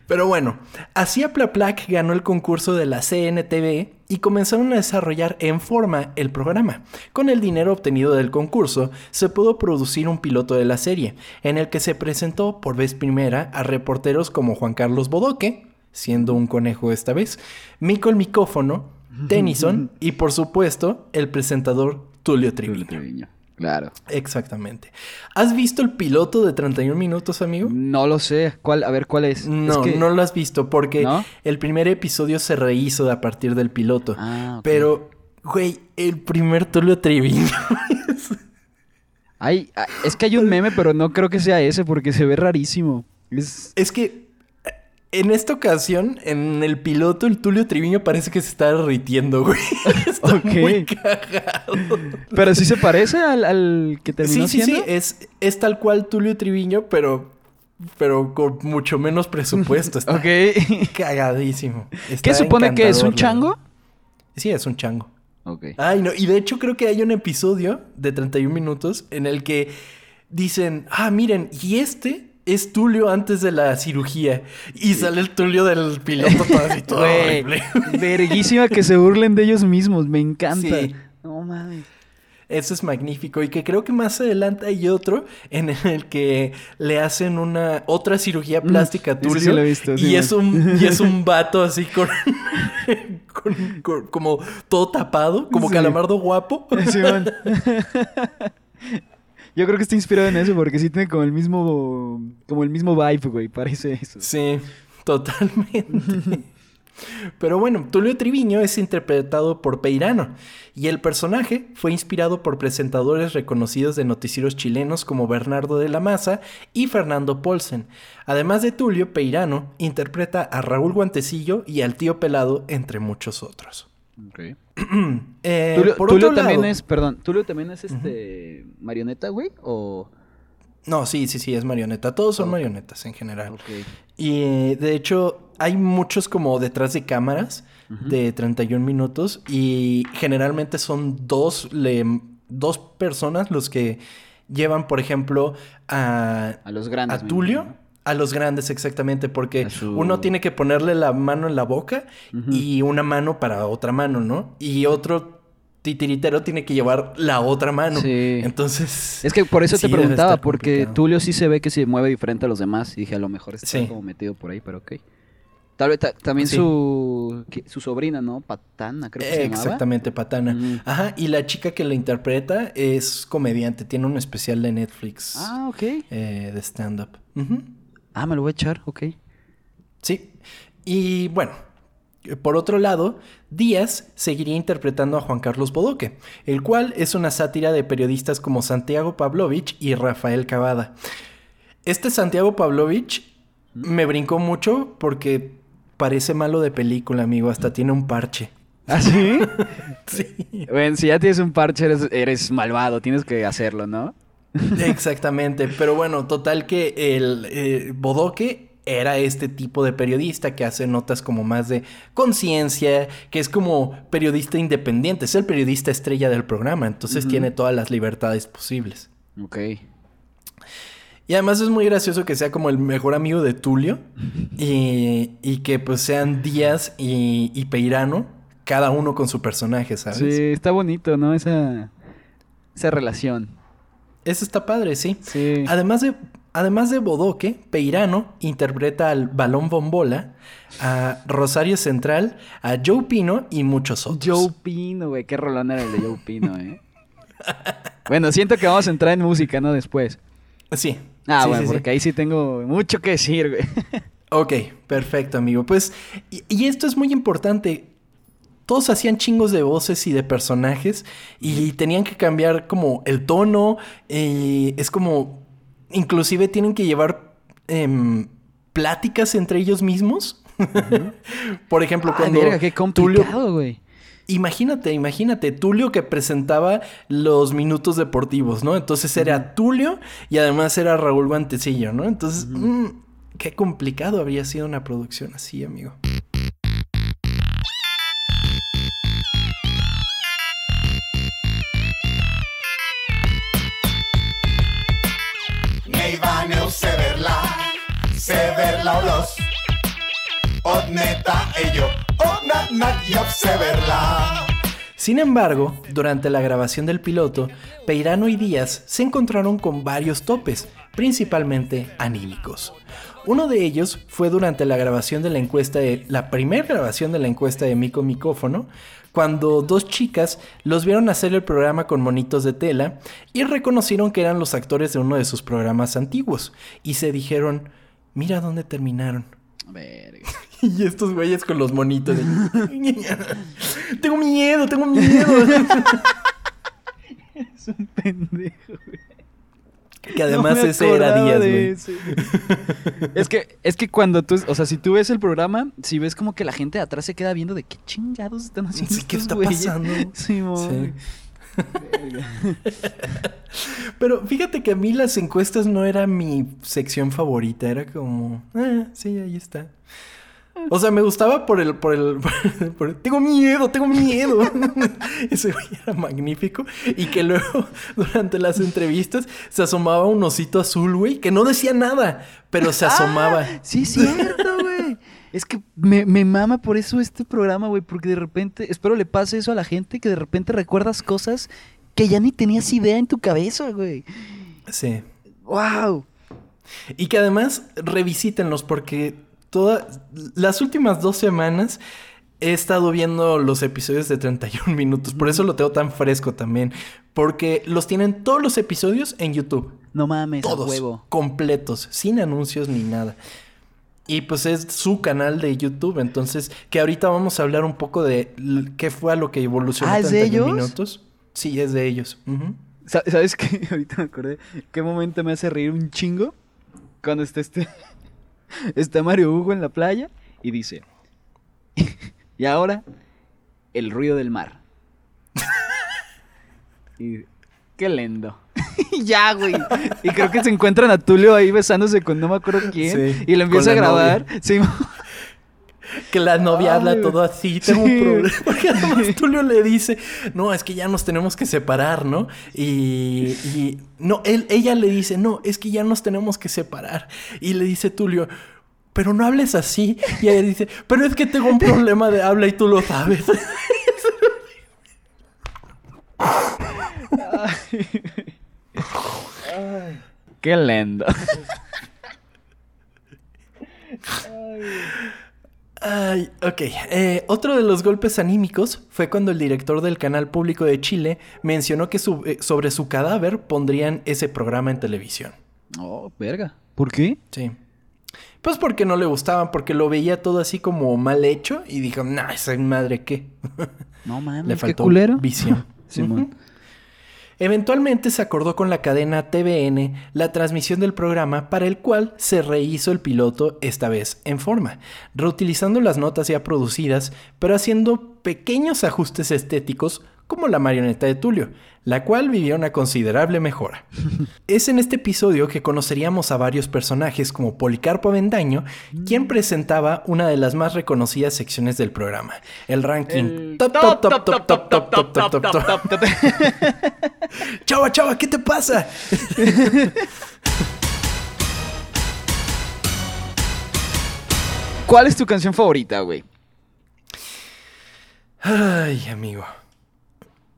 Pero bueno, así Aplaplac ganó el concurso de la CNTV y comenzaron a desarrollar en forma el programa. Con el dinero obtenido del concurso, se pudo producir un piloto de la serie, en el que se presentó por vez primera a reporteros como Juan Carlos Bodoque, siendo un conejo esta vez, Mico el Micófono, Tennyson y por supuesto el presentador Tulio. Treviño. Claro. Exactamente. ¿Has visto el piloto de 31 minutos, amigo? No lo sé. ¿Cuál? A ver, ¿cuál es? No, Es que- no lo has visto porque ¿No? el primer episodio se rehizo a partir del piloto. Ah. Pero, güey, el primer Tulio Triviño. Hay, ah, es que hay un meme, pero no creo que sea ese porque se ve rarísimo. Es... es que en esta ocasión, en el piloto, el Tulio Triviño parece que se está derritiendo, güey. Está Ok. muy cagado. Pero sí se parece al, al que terminó Sí, sí, siendo. sí. Es, es tal cual Tulio Triviño, pero, pero con mucho menos presupuesto. Está Ok. cagadísimo. Está ¿Qué supone que es un chango? Sí, es un chango. Ok. Ay, no. Y de hecho creo que hay un episodio de 31 minutos en el que dicen, ah, miren, y este es Tulio antes de la cirugía. Y sale el Tulio del piloto todo así, todo Güey, horrible. verguísima que se burlen de ellos mismos. Me encanta. Sí. No mames. Eso es magnífico. Y que creo que más adelante hay otro en el que le hacen una otra cirugía plástica a Tulio. sí lo he visto, sí, y, es un, y es un vato así con, con- con- como todo tapado, como Sí. calamardo guapo. Yo creo que está inspirado en eso porque sí tiene como el mismo como el mismo vibe, güey, parece eso. Sí, totalmente. Pero bueno, Tulio Triviño es interpretado por Peirano y el personaje fue inspirado por presentadores reconocidos de noticieros chilenos como Bernardo de la Maza y Fernando Polsen. Además de Tulio, Peirano interpreta a Raúl Guantecillo y al tío Pelado, entre muchos otros. Eh, Tulio, por Tulio otro también lado- es, perdón, Tulio también es este marioneta, güey, o No, sí, sí, sí, es marioneta. Todos son marionetas en general. Y de hecho, hay muchos como detrás de cámaras de 31 minutos y generalmente son dos, le- dos personas los que llevan, por ejemplo, a, a los grandes. a Tulio. A los grandes, exactamente, porque su- uno tiene que ponerle la mano en la boca y una mano para otra mano, ¿no? Y otro titiritero tiene que llevar la otra mano. Sí. Entonces. Es que por eso sí te preguntaba, porque complicado. Tulio sí se ve que se mueve diferente a los demás. Y dije, a lo mejor está Sí. como metido por ahí, pero ok. Tal vez ta- también Sí. su, su sobrina, ¿no? Patana, creo que se llamaba. Exactamente, Patana. Mm. Ajá, y la chica que la interpreta es comediante, tiene un especial de Netflix Ah, ok. eh, de stand-up. Ujú. Ah, me lo voy a echar, ok. Sí. Y bueno, por otro lado, Díaz seguiría interpretando a Juan Carlos Bodoque, el cual es una sátira de periodistas como Santiago Pavlovich y Rafael Cavada. Este Santiago Pavlovich me brincó mucho porque parece malo de película, amigo, hasta tiene un parche. ¿Ah, sí? Sí. Bueno, si ya tienes un parche, eres, eres malvado. Tienes que hacerlo, ¿no? Exactamente, pero bueno, total que el eh, Bodoque era este tipo de periodista que hace notas como más de conciencia, que es como periodista independiente, es el periodista estrella del programa, entonces tiene todas las libertades posibles. Ok. Y además es muy gracioso que sea como el mejor amigo de Tulio y, y que pues sean Díaz y, y Peirano, cada uno con su personaje, ¿sabes? Sí, está bonito, ¿no? Esa, esa relación. Eso está padre, sí. Sí. Además de, además de Bodoque, Peirano interpreta al Balón Bombola, a Rosario Central, a Joe Pino y muchos otros. Joe Pino, güey. Qué rolón era el de Joe Pino, ¿eh? bueno, siento que vamos a entrar en música, ¿no? Después. Sí. Ah, Sí, bueno, sí, porque ahí sí tengo mucho que decir, güey. Ok, perfecto, amigo. Pues, y, y esto es muy importante. Todos hacían chingos de voces y de personajes y tenían que cambiar como el tono. eh, es como, inclusive tienen que llevar em, pláticas entre ellos mismos. Por ejemplo, Ay, cuando verga, qué complicado, güey. Imagínate, imagínate, Tulio que presentaba los minutos deportivos, ¿no? Entonces era Tulio y además era Raúl Guantecillo, ¿no? Entonces, mm, qué complicado habría sido una producción así, amigo. Sin embargo, durante la grabación del piloto, Peirano y Díaz se encontraron con varios topes, principalmente anímicos. Uno de ellos fue durante la grabación de la encuesta la primera grabación de la encuesta de Mico Micófono, cuando dos chicas los vieron hacer el programa con monitos de tela y reconocieron que eran los actores de uno de sus programas antiguos y se dijeron, "Mira dónde terminaron." Verga. Y estos güeyes con los monitos. de, tengo miedo, tengo miedo. Es un pendejo, güey. que además No ese era Díaz, güey. güey. es que, es que cuando tú, o sea, si tú ves el programa, si ves como que la gente de atrás se queda viendo de qué chingados están haciendo. Sí, ¿qué estos está güeyes? pasando? Sí, Sí. Pero fíjate que a mí las encuestas no era mi sección favorita, era como, ah, sí, ahí está. O sea, me gustaba por el, por el, por el- tengo miedo, tengo miedo. Ese güey era magnífico. Y que luego, durante las entrevistas, se asomaba un osito azul, güey, que no decía nada, pero se asomaba. Ah, sí, cierto, güey. Es que me, me mama por eso este programa, güey, porque de repente, espero le pase eso a la gente, que de repente recuerdas cosas que ya ni tenías idea en tu cabeza, güey. Sí. ¡Wow! Y que además revisítenlos porque todas las últimas dos semanas he estado viendo los episodios de 31 minutos. Por eso lo tengo tan fresco también. Porque los tienen todos los episodios en YouTube. No mames, a Todos. huevo. Completos. Sin anuncios ni nada. Y pues es su canal de YouTube. Entonces, que ahorita vamos a hablar un poco de qué fue a lo que evolucionó Ah, ¿es de 31 ellos? minutos. Sí, es de ellos. ¿Sabes qué? Ahorita me acordé. ¿Qué momento me hace reír un chingo? Cuando está este. Está Mario Hugo en la playa y dice. y ahora, el ruido del mar. y. Qué lindo. y ya, güey. Y creo que se encuentran a Tulio ahí besándose con no me acuerdo quién. Sí, y lo empieza a grabar. novia. Sí, Que la novia Ay, habla todo así, tengo Sí. un problema. Porque además Tulio le dice, no, es que ya nos tenemos que separar, ¿no? Y, y- no, él, ella le dice, no, es que ya nos tenemos que separar. Y le dice Tulio, pero no hables así. Y ella dice, pero es que tengo un problema de habla y tú lo sabes. Qué lindo. Ay, ok. Eh, otro de los golpes anímicos fue cuando el director del canal público de Chile mencionó que su- eh, sobre su cadáver pondrían ese programa en televisión. Oh, verga. ¿Por qué? Sí. Pues porque no le gustaban, porque lo veía todo así como mal hecho y dijo, nah, esa madre qué. No mames, le qué faltó culero. visión. Simón. Eventualmente se acordó con la cadena TVN la transmisión del programa para el cual se rehizo el piloto esta vez en forma, reutilizando las notas ya producidas, pero haciendo pequeños ajustes estéticos como la marioneta de Tulio, la cual vivió una considerable mejora. es en este episodio que conoceríamos a varios personajes como Policarpo Avendaño, quien presentaba una de las más reconocidas secciones del programa, el ranking top top top top top top top top top top Chava, chava, ¿qué te pasa? ¿Cuál es tu canción favorita, güey? Ay, amigo.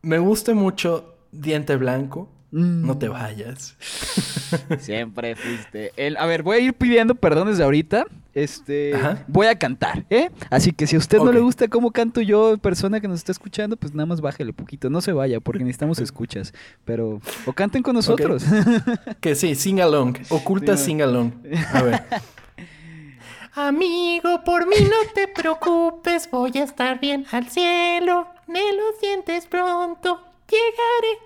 Me gusta mucho Diente Blanco. Mm. No te vayas. Siempre fuiste el... A ver, voy a ir pidiendo perdón desde ahorita. Este... Ajá. Voy a cantar, ¿eh? Así que si a usted no le gusta cómo canto yo, persona que nos está escuchando, pues nada más bájele poquito. No se vaya, porque necesitamos escuchas. Pero... O canten con nosotros. Que sí, sing along. Oculta Sí, sing along. A ver. Amigo, por mí no te preocupes, voy a estar bien al cielo. Me lo sientes pronto, llegaré.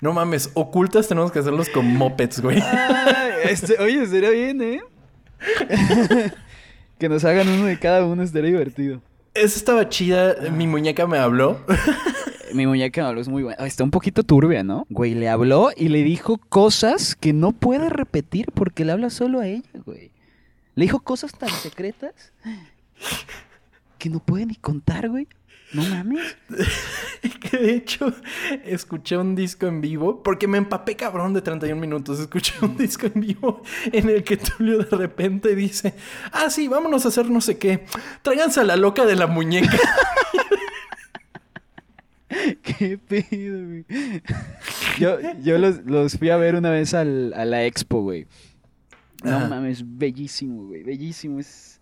No mames, ocultas tenemos que hacerlos con mopeds, güey. Ay, este- oye, sería bien, ¿eh? que nos hagan uno de cada uno, estaría divertido. Esa estaba chida. Mi muñeca me habló. Mi muñeca me habló, es muy buena. Está un poquito turbia, ¿no? Güey, le habló y le dijo cosas que no puede repetir porque le habla solo a ella, güey. Le dijo cosas tan secretas que no puede ni contar, güey. No mames. que de hecho escuché un disco en vivo. Porque me empapé cabrón de 31 minutos. Escuché un disco en vivo en el que Tulio de repente dice: Ah, sí, vámonos a hacer no sé qué. Tráiganse a la loca de la muñeca. Qué pedo, güey. Yo, yo los, los fui a ver una vez al- a la expo, güey. No Ajá. mames, bellísimo, güey. Bellísimo. Es.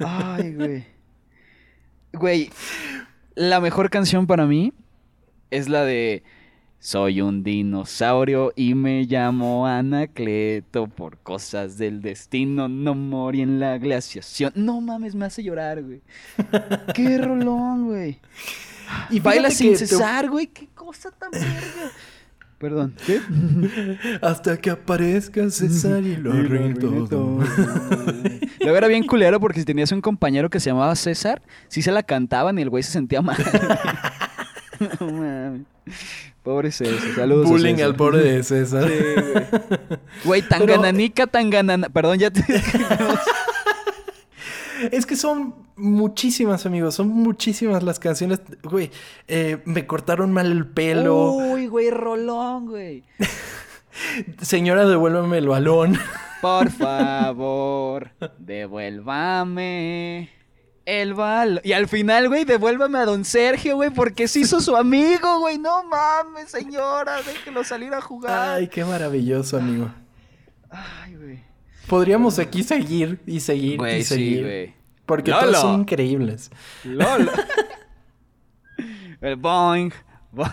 Ay, güey. Güey, la mejor canción para mí es la de Soy un dinosaurio y me llamo Anacleto por cosas del destino. No morí en la glaciación. No mames, me hace llorar, güey. Qué rolón, güey. Y Baila sin te- cesar, güey. Qué cosa tan verga. Perdón, ¿qué? Hasta que aparezca César y lo arruine todo. Luego era bien culero porque si tenías un compañero que se llamaba César, sí se la cantaban y el güey se sentía mal. no mames. Pobre César, saludos. a Bullying César. al pobre de César. Sí, güey. Güey, tan Pero- gananica, tan ganana. Perdón, ya te. Es que son muchísimas, amigos. Son muchísimas las canciones. Güey, eh, me cortaron mal el pelo. Uy, güey, rolón, güey. Señora, devuélveme el balón. Por favor, devuélvame El bal. Y al final, güey, devuélvame a don Sergio, güey, porque se hizo su amigo, güey. No mames, señora, déjelo salir a jugar. Ay, qué maravilloso, amigo. Ay, güey. Podríamos aquí seguir y seguir y seguir. porque Lolo. todos son increíbles. LOL. El boing. boing.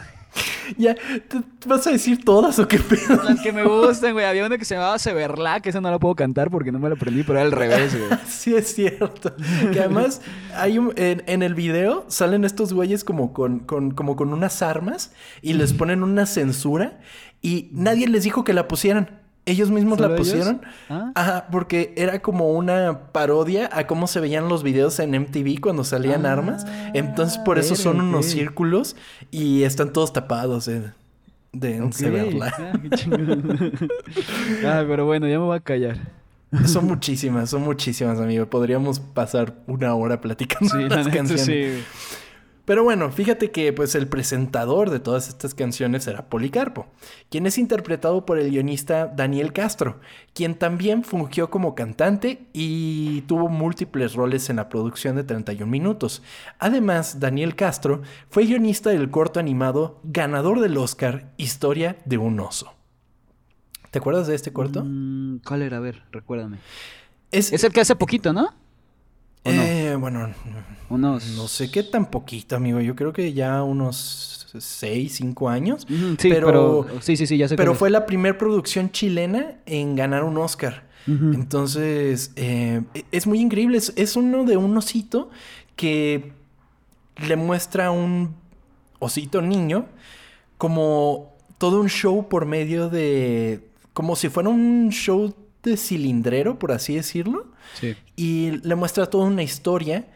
Ya, ¿te- te ¿vas a decir todas o qué pedo? Las que me gustan, güey. Había una que se llamaba Severla, que esa no la puedo cantar porque no me la aprendí, pero era al revés, güey. Sí, es cierto. Que además, hay un- en, en el video salen estos güeyes como con, con- como con unas armas y les ponen una censura y nadie les dijo que la pusieran. Ellos mismos la pusieron. Ah. Ajá, porque era como una parodia a cómo se veían los videos en MTV cuando salían Ah, armas. Entonces, por eso son unos círculos y están todos tapados de, de Ok. Severla. Ah, ah, pero bueno, ya me voy a callar. Son muchísimas, son muchísimas, amigo. Podríamos pasar una hora platicando Sí, la las neta, canciones. sí. Pero bueno, fíjate que pues el presentador de todas estas canciones era Policarpo, quien es interpretado por el guionista Daniel Castro, quien también fungió como cantante y tuvo múltiples roles en la producción de 31 minutos. Además, Daniel Castro fue guionista del corto animado ganador del Oscar Historia de un oso. ¿Te acuerdas de este corto? Mm, ¿Cuál era? A ver, recuérdame. Es, Es el que hace poquito, ¿no? ¿O no? eh, bueno, Unos... No sé qué tan poquito, amigo. Yo creo que ya unos 6, 5 años. Sí, pero, pero... Sí, sí, sí, ya sé pero es. fue la primera producción chilena en ganar un Oscar. Entonces, eh, es muy increíble. Es, es uno de un osito que le muestra a un osito niño como todo un show por medio de... Como si fuera un show de cilindrero, por así decirlo Sí. y le muestra toda una historia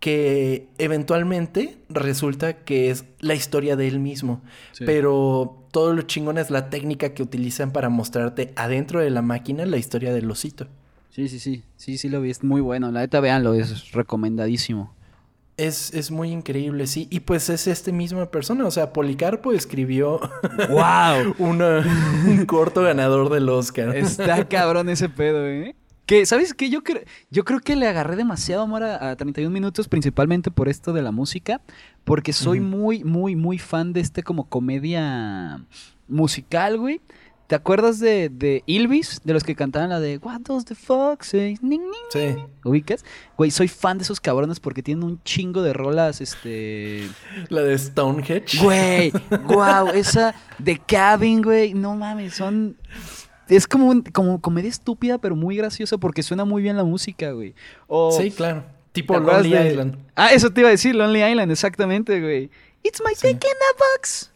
que eventualmente resulta que es la historia de él mismo. Sí. Pero todo lo chingón es la técnica que utilizan para mostrarte adentro de la máquina la historia del osito. Sí, sí, sí. Sí, sí lo vi. Es muy bueno. La neta, véanlo. Es recomendadísimo. Es, es muy increíble, sí. Y pues es este misma persona. O sea, Policarpo escribió ¡Wow! una- un corto ganador del Oscar. Está cabrón ese pedo, ¿eh? Que, ¿sabes qué? Yo, creo yo creo que le agarré demasiado amor a, a 31 minutos, principalmente por esto de la música, porque soy muy, muy, muy fan de este como comedia musical, güey. ¿Te acuerdas de, de Ilvis? De los que cantaban la de What does the fuck say? Ning, ning. Sí. ¿Ubicas? Güey, soy fan de esos cabrones porque tienen un chingo de rolas, este... La de Stonehenge. Güey, wow, esa de Cabin, güey, no mames, son... Es como, un- como comedia estúpida, pero muy graciosa porque suena muy bien la música, güey. O, Sí, claro. ¿te Tipo Lonely de- Island. Ah, eso te iba a decir, Lonely Island, exactamente, güey. It's my dick in a box.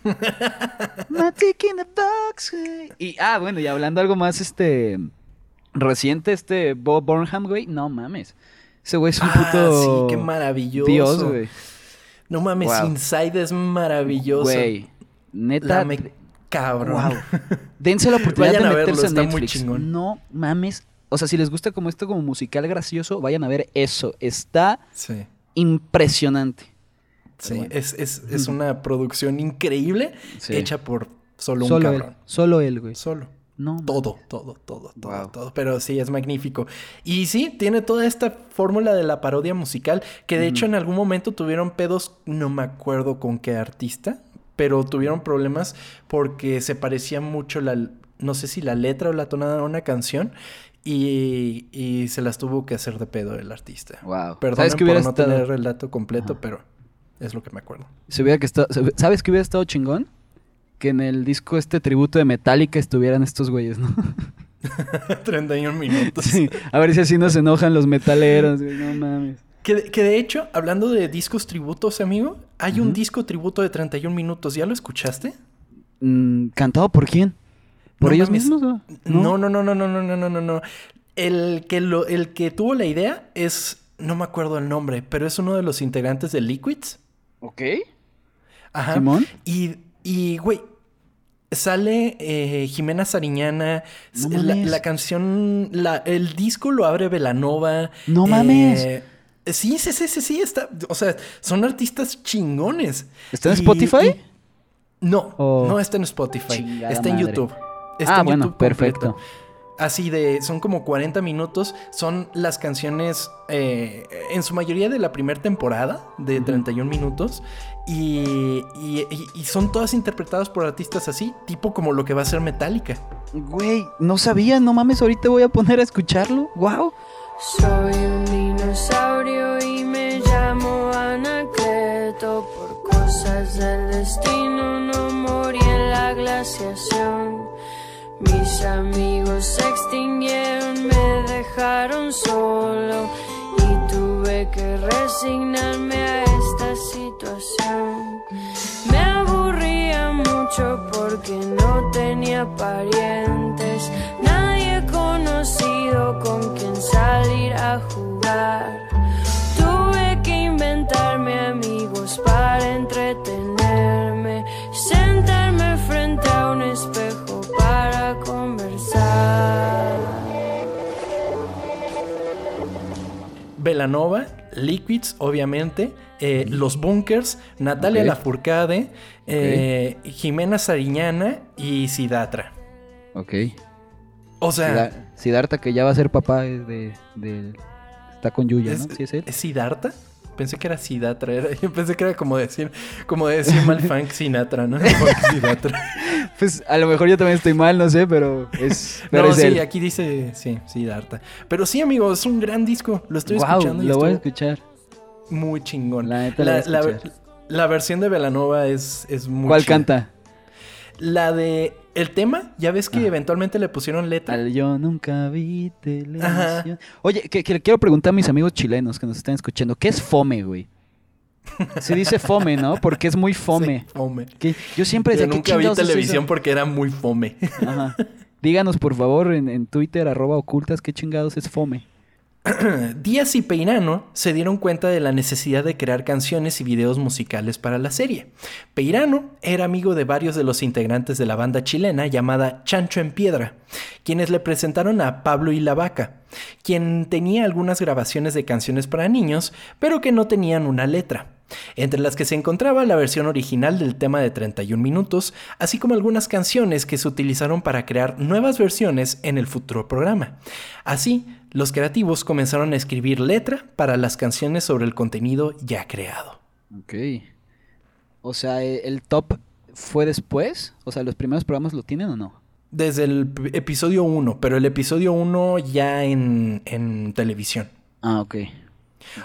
In a box, güey. Y, ah, bueno, y hablando algo más, este... Reciente, este Bob Burnham, güey, no mames. Ese güey es un Ah, puto... sí, qué maravilloso. Dios, güey. No mames, Wow. Inside es maravilloso. Güey, neta... Lame cabrón. Wow. Dense la oportunidad Vayan de a verlo, meterse está en muy. No mames. O sea, si les gusta como esto como musical gracioso, vayan a ver eso. Está Sí, impresionante. Sí. bueno. Es, es, es una producción increíble Sí. hecha por solo un él. cabrón. Solo él, güey. Solo. No. Todo, todo, todo, todo, Wow. todo. Pero sí, es magnífico. Y sí, tiene toda esta fórmula de la parodia musical, que de hecho en algún momento tuvieron pedos, no me acuerdo con qué artista, pero tuvieron problemas porque se parecía mucho la, no sé si la letra o la tonada de una canción. Y, y se las tuvo que hacer de pedo el artista. Wow. Perdón ¿Sabes qué por no estado? tener el dato completo, pero es lo que me acuerdo. Se hubiera que ¿Sabes qué hubiera estado chingón? Que en el disco este tributo de Metallica estuvieran estos güeyes, ¿no? 31 minutos. Sí. A ver si así no se enojan los metaleros, güey. No mames. Que, de- que de hecho, hablando de discos tributos, amigo, hay un disco tributo de 31 minutos. ¿Ya lo escuchaste? Mm, ¿Cantado por quién? ¿Por No ellos mames. mismos? No, no, no, no, no, no, no, no, no, no. El que, lo, el que tuvo la idea es, no me acuerdo el nombre, pero es uno de los integrantes de Liquids. Ok. Ajá. Simón. Y, y, güey, sale eh, Jimena Sariñana. No la, mames. la canción, la, el disco lo abre Velanova. No mames. Eh, sí, sí, sí, sí, sí, está. O sea, son artistas chingones. ¿Está en Y- Spotify? y- no, Oh. no está en Spotify. Chingada Está en madre. YouTube. Está ah, en bueno, YouTube completo. Así de, son como 40 minutos, son las canciones eh, en su mayoría de la primera temporada, de 31 minutos, y, y- y- y son todas interpretadas por artistas así, tipo como lo que va a ser Metallica. Güey, no sabía, no mames, ahorita voy a poner a escucharlo. Wow. Soy un dinosaurio y me llamo Anacleto. Por cosas del destino no morí en la glaciación. Amigos se extinguieron, me dejaron solo y tuve que resignarme a esta situación. Me aburría mucho porque no tenía parientes, nadie conocido con quien salir a jugar. Tuve que inventarme amigos para entretenerme, Belanova, Liquids, obviamente, eh, Los Bunkers, Natalia Ok. Lafourcade, eh, Jimena Sariñana y Sidatra. Ok. O sea, Siddhartha, que ya va a ser papá de. de- de- está con Yuya, ¿no? ¿Es, ¿Sí es él? ¿es Siddhartha? Pensé que era Sidatra. era- yo pensé que era como decir, como decir mal Frank Sinatra, ¿no? Frank Sinatra. Pues a lo mejor yo también estoy mal, no sé, pero es. Pero no, es sí, él. aquí dice, sí, Siddhartha. Pero sí, amigo, es un gran disco. Lo estoy escuchando y lo voy a escuchar. muy chingón. La neta la, la versión de Belanova es, es muy ¿Cuál chida. canta? La de el tema, ya ves que eventualmente le pusieron letra. Al yo nunca vi televisión. Oye, que, que le quiero preguntar a mis amigos chilenos que nos están escuchando, ¿qué es fome, güey? Se dice fome, ¿no? Porque es muy fome. Sí, fome. Que yo siempre Yo decía, ¿qué nunca vi es televisión porque era muy fome. Ajá. Díganos, por favor, en, en Twitter, arroba ocultas, ¿qué chingados es fome? Díaz y Peirano se dieron cuenta de la necesidad de crear canciones y videos musicales para la serie. Peirano era amigo de varios de los integrantes de la banda chilena llamada Chancho en Piedra, quienes le presentaron a Pablo y la Vaca, quien tenía algunas grabaciones de canciones para niños, pero que no tenían una letra. Entre las que se encontraba la versión original del tema de 31 minutos, así como algunas canciones que se utilizaron para crear nuevas versiones en el futuro programa. Así, los creativos comenzaron a escribir letra para las canciones sobre el contenido ya creado. Ok. O sea, ¿e- ¿el top fue después? O sea, ¿los primeros programas lo tienen o no? Desde el episodio 1, pero el episodio 1 ya en, en televisión. Ah, ok.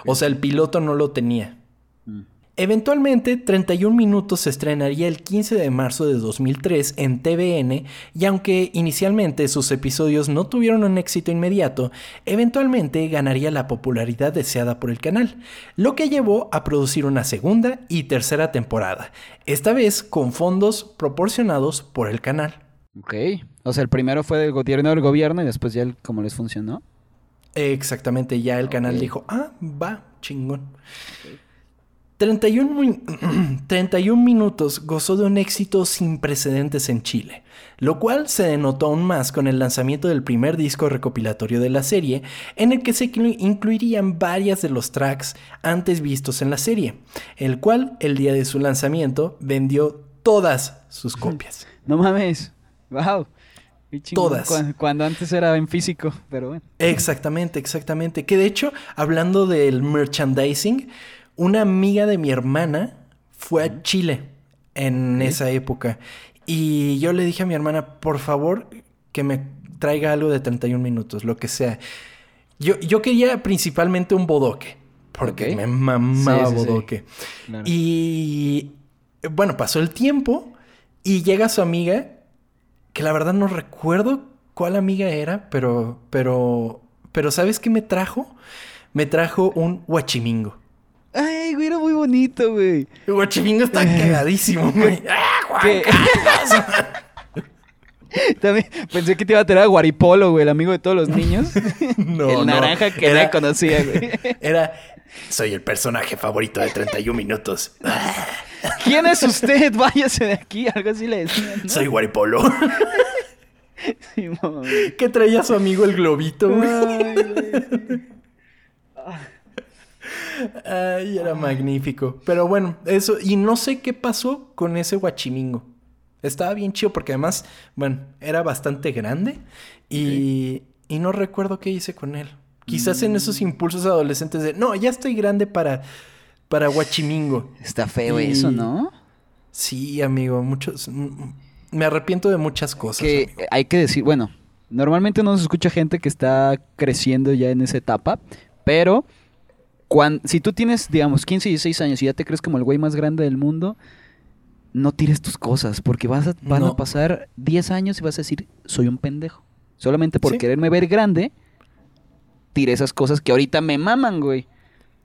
O sea, el piloto no lo tenía. Mm. Eventualmente, 31 Minutos se estrenaría el 15 de marzo de 2003 en TVN y aunque inicialmente sus episodios no tuvieron un éxito inmediato, eventualmente ganaría la popularidad deseada por el canal, lo que llevó a producir una segunda y tercera temporada, esta vez con fondos proporcionados por el canal. Ok. O sea, el primero fue del gobierno del gobierno y después ya el, cómo les funcionó. Exactamente, ya el canal dijo, ah, va, chingón. 31, min- 31 minutos gozó de un éxito sin precedentes en Chile, lo cual se denotó aún más con el lanzamiento del primer disco recopilatorio de la serie, en el que se inclu- incluirían varias de los tracks antes vistos en la serie, el cual el día de su lanzamiento vendió todas sus copias. No mames. Wow. Todas. Cuando, cuando antes era en físico, pero bueno. Exactamente, exactamente. Que de hecho, hablando del merchandising, una amiga de mi hermana fue a Chile en esa época. Y yo le dije a mi hermana, por favor, que me traiga algo de 31 minutos, lo que sea. Yo, yo quería principalmente un bodoque, porque me mamaba Sí, sí, sí. bodoque. Claro. Y bueno, pasó el tiempo y llega su amiga, que la verdad no recuerdo cuál amiga era, pero, pero, pero ¿sabes qué me trajo? Me trajo un guachimingo. Ay, güey, era muy bonito, güey. El guachimingo está cagadísimo, güey. ¡Ah, Juan ¿Qué? También pensé que te iba a traer a Guaripolo, güey, el amigo de todos los niños. No, el no. naranja que Era- conocía, güey. Era, soy el personaje favorito de 31 minutos. ¿Quién es usted? Váyase de aquí, algo así le decían. ¿no? Soy Guaripolo. Sí, que traía su amigo el globito, güey. Ay, güey. Ay, era magnífico. Pero bueno, eso. Y no sé qué pasó con ese guachimingo. Estaba bien chido porque además, bueno, era bastante grande y, y no recuerdo qué hice con él. Quizás en esos impulsos adolescentes de, no, ya estoy grande para, para Guachimingo. Está feo Y- eso, ¿no? Sí, amigo, muchos... mm, Me arrepiento de muchas cosas. que amigo. hay que decir, bueno, normalmente no se escucha gente que está creciendo ya en esa etapa, pero si tú tienes, digamos, 15 y 16 años y ya te crees como el güey más grande del mundo, no tires tus cosas, porque vas a, van a pasar 10 años y vas a decir, soy un pendejo. Solamente por Sí. quererme ver grande, tiré esas cosas que ahorita me maman, güey.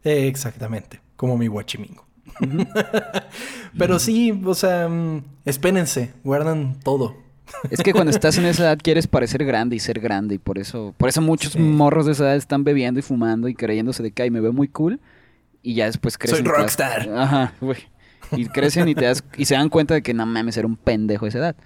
Exactamente, como mi Guachimingo. Pero sí, o sea, mm, espérense, guardan todo. Es que cuando estás en esa edad quieres parecer grande y ser grande y por eso, por eso muchos Sí. morros de esa edad están bebiendo y fumando y creyéndose de que ay me veo muy cool y ya después crecen. Soy das- rockstar. Ajá, güey. Y crecen y te das y se dan cuenta de que no mames era un pendejo a esa edad.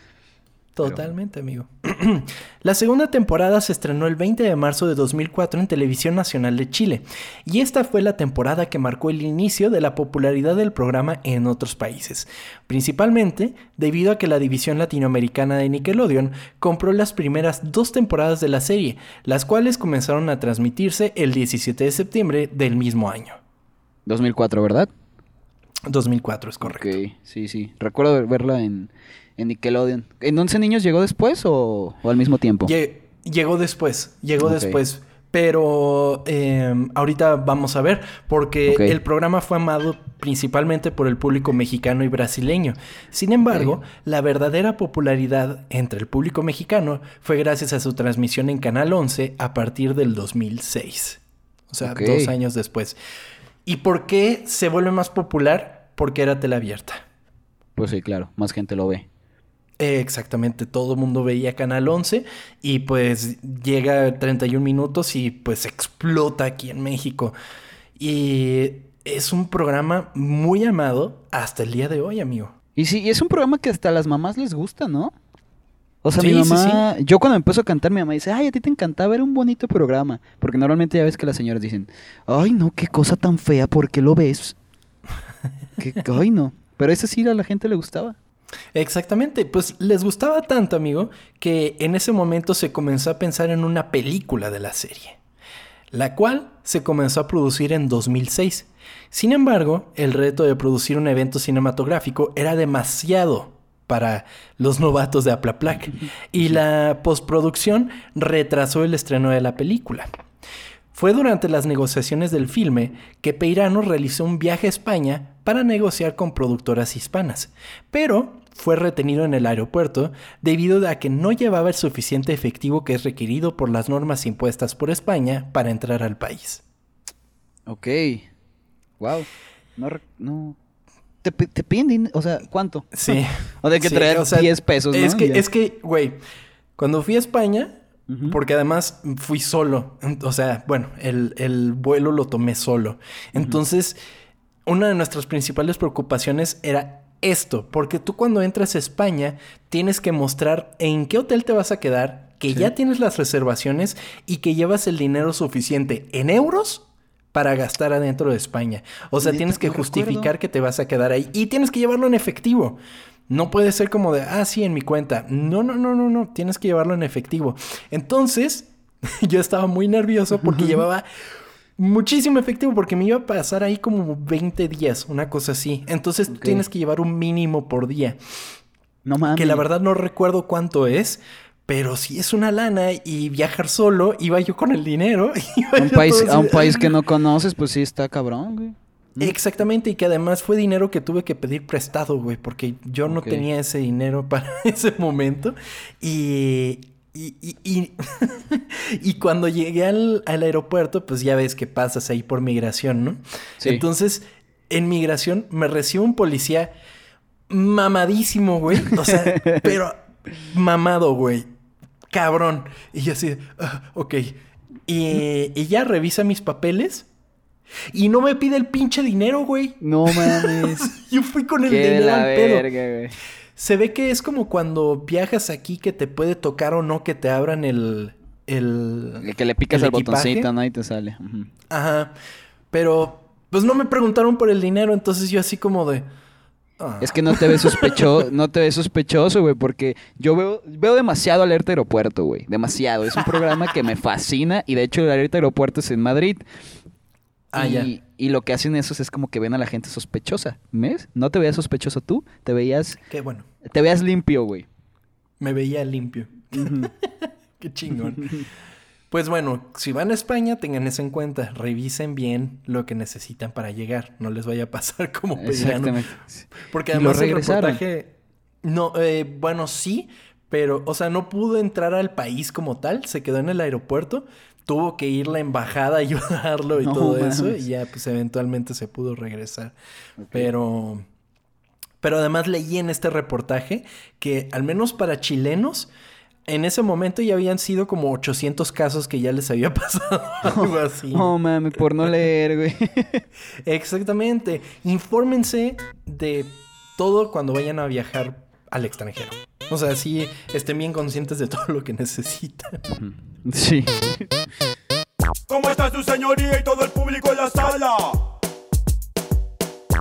Totalmente, amigo. La segunda temporada se estrenó el 20 de marzo de 2004 en Televisión Nacional de Chile, y esta fue la temporada que marcó el inicio de la popularidad del programa en otros países, principalmente debido a que la división latinoamericana de Nickelodeon compró las primeras dos temporadas de la serie, las cuales comenzaron a transmitirse el 17 de septiembre del mismo año. 2004, ¿verdad? 2004 es correcto. Ok, sí, sí. Recuerdo verla en, en Nickelodeon. ¿En 11 niños llegó después o, o al mismo tiempo? Lle- Llegó después, llegó después. Pero eh, ahorita vamos a ver, porque el programa fue amado principalmente por el público mexicano y brasileño. Sin embargo, la verdadera popularidad entre el público mexicano fue gracias a su transmisión en Canal 11 a partir del 2006. O sea, dos años después. ¿Y por qué se vuelve más popular? Porque era tele abierta. Pues sí, claro. Más gente lo ve. Eh, Exactamente, todo el mundo veía Canal 11 y pues llega 31 minutos y pues explota aquí en México. Y es un programa muy amado hasta el día de hoy, amigo. Y sí, y es un programa que hasta a las mamás les gusta, ¿no? O sea, Sí, mi sí, mamá, yo cuando empiezo a cantar, mi mamá dice, ay, a ti te encantaba, era un bonito programa. Porque normalmente ya ves que las señoras dicen, ay, no, qué cosa tan fea, ¿por qué lo ves? Que- ay, no. Pero ese sí a la gente le gustaba. Exactamente, pues les gustaba tanto, amigo, que en ese momento se comenzó a pensar en una película de la serie, la cual se comenzó a producir en 2006. Sin embargo, el reto de producir un evento cinematográfico era demasiado para los novatos de Aplaplac y la postproducción retrasó el estreno de la película. Fue durante las negociaciones del filme que Peirano realizó un viaje a España para negociar con productoras hispanas, pero fue retenido en el aeropuerto debido a que no llevaba el suficiente efectivo que es requerido por las normas impuestas por España para entrar al país. Ok. Wow. No. Te, pi- te piden, o sea, ¿cuánto? Sí. O de que Sí, traer o sea, 10 pesos, ¿no? Es que, Ya. es que, güey, cuando fui a España, porque además fui solo, o sea, bueno, el, el vuelo lo tomé solo. Entonces, una de nuestras principales preocupaciones era esto, porque tú cuando entras a España tienes que mostrar en qué hotel te vas a quedar, que ya tienes las reservaciones y que llevas el dinero suficiente en euros para gastar adentro de España. O sea, tienes que justificar recuerdo. que te vas a quedar ahí y tienes que llevarlo en efectivo. No puede ser como de, ah, sí, en mi cuenta. No, no, no, no, no. Tienes que llevarlo en efectivo. Entonces, yo estaba muy nervioso porque llevaba muchísimo efectivo porque me iba a pasar ahí como 20 días, una cosa así. Entonces, tú tienes que llevar un mínimo por día. No mames. Que la verdad no recuerdo cuánto es. Pero si es una lana y viajar solo, iba yo con el dinero. A un país, todo a un así, país que no conoces, pues sí está cabrón, güey. Exactamente, y que además fue dinero que tuve que pedir prestado, güey, porque yo no tenía ese dinero para ese momento. Y. Y, y, y, y cuando llegué al, al aeropuerto, pues ya ves que pasas ahí por migración, ¿no? Sí. Entonces, en migración me recibe un policía mamadísimo, güey. O sea, pero mamado, güey. Cabrón. Y yo así, ah, ok. Y, y ya revisa mis papeles. Y no me pide el pinche dinero, güey. No mames. Yo fui con el Qué de dinero la al pedo. verga, güey. Se ve que es como cuando viajas aquí que te puede tocar o no que te abran el... el Que le picas el equipaje. botoncito, ¿no? Y te sale. Ajá. Pero, pues no me preguntaron por el dinero, entonces yo así como de... Ah. Es que no te ves sospechoso, no te ves sospechoso, güey, porque yo veo, veo demasiado Alerta Aeropuerto, güey. Demasiado. Es un programa que me fascina y de hecho el Alerta Aeropuerto es en Madrid. Ah, y, ya. y lo que hacen esos es como que ven a la gente sospechosa. ¿Ves? No te veías sospechoso tú, te veías, Qué bueno. Te veías limpio, güey. Me veía limpio. Qué chingón. Pues bueno, si van a España, tengan eso en cuenta. Revisen bien lo que necesitan para llegar. No les vaya a pasar como Pedriano. Exactamente. Porque además el reportaje... No, eh, bueno, sí, pero, o sea, no pudo entrar al país como tal. Se quedó en el aeropuerto. Tuvo que ir la embajada a ayudarlo y No todo eso. Y ya, pues, eventualmente se pudo regresar. Pero... Pero además leí en este reportaje que al menos para chilenos, en ese momento ya habían sido como 800 casos que ya les había pasado algo así. Oh, mami, por no leer, güey. Exactamente. Infórmense de todo cuando vayan a viajar al extranjero. O sea, sí estén bien conscientes de todo lo que necesitan. sí. ¿Cómo está su señoría y todo el público en la sala?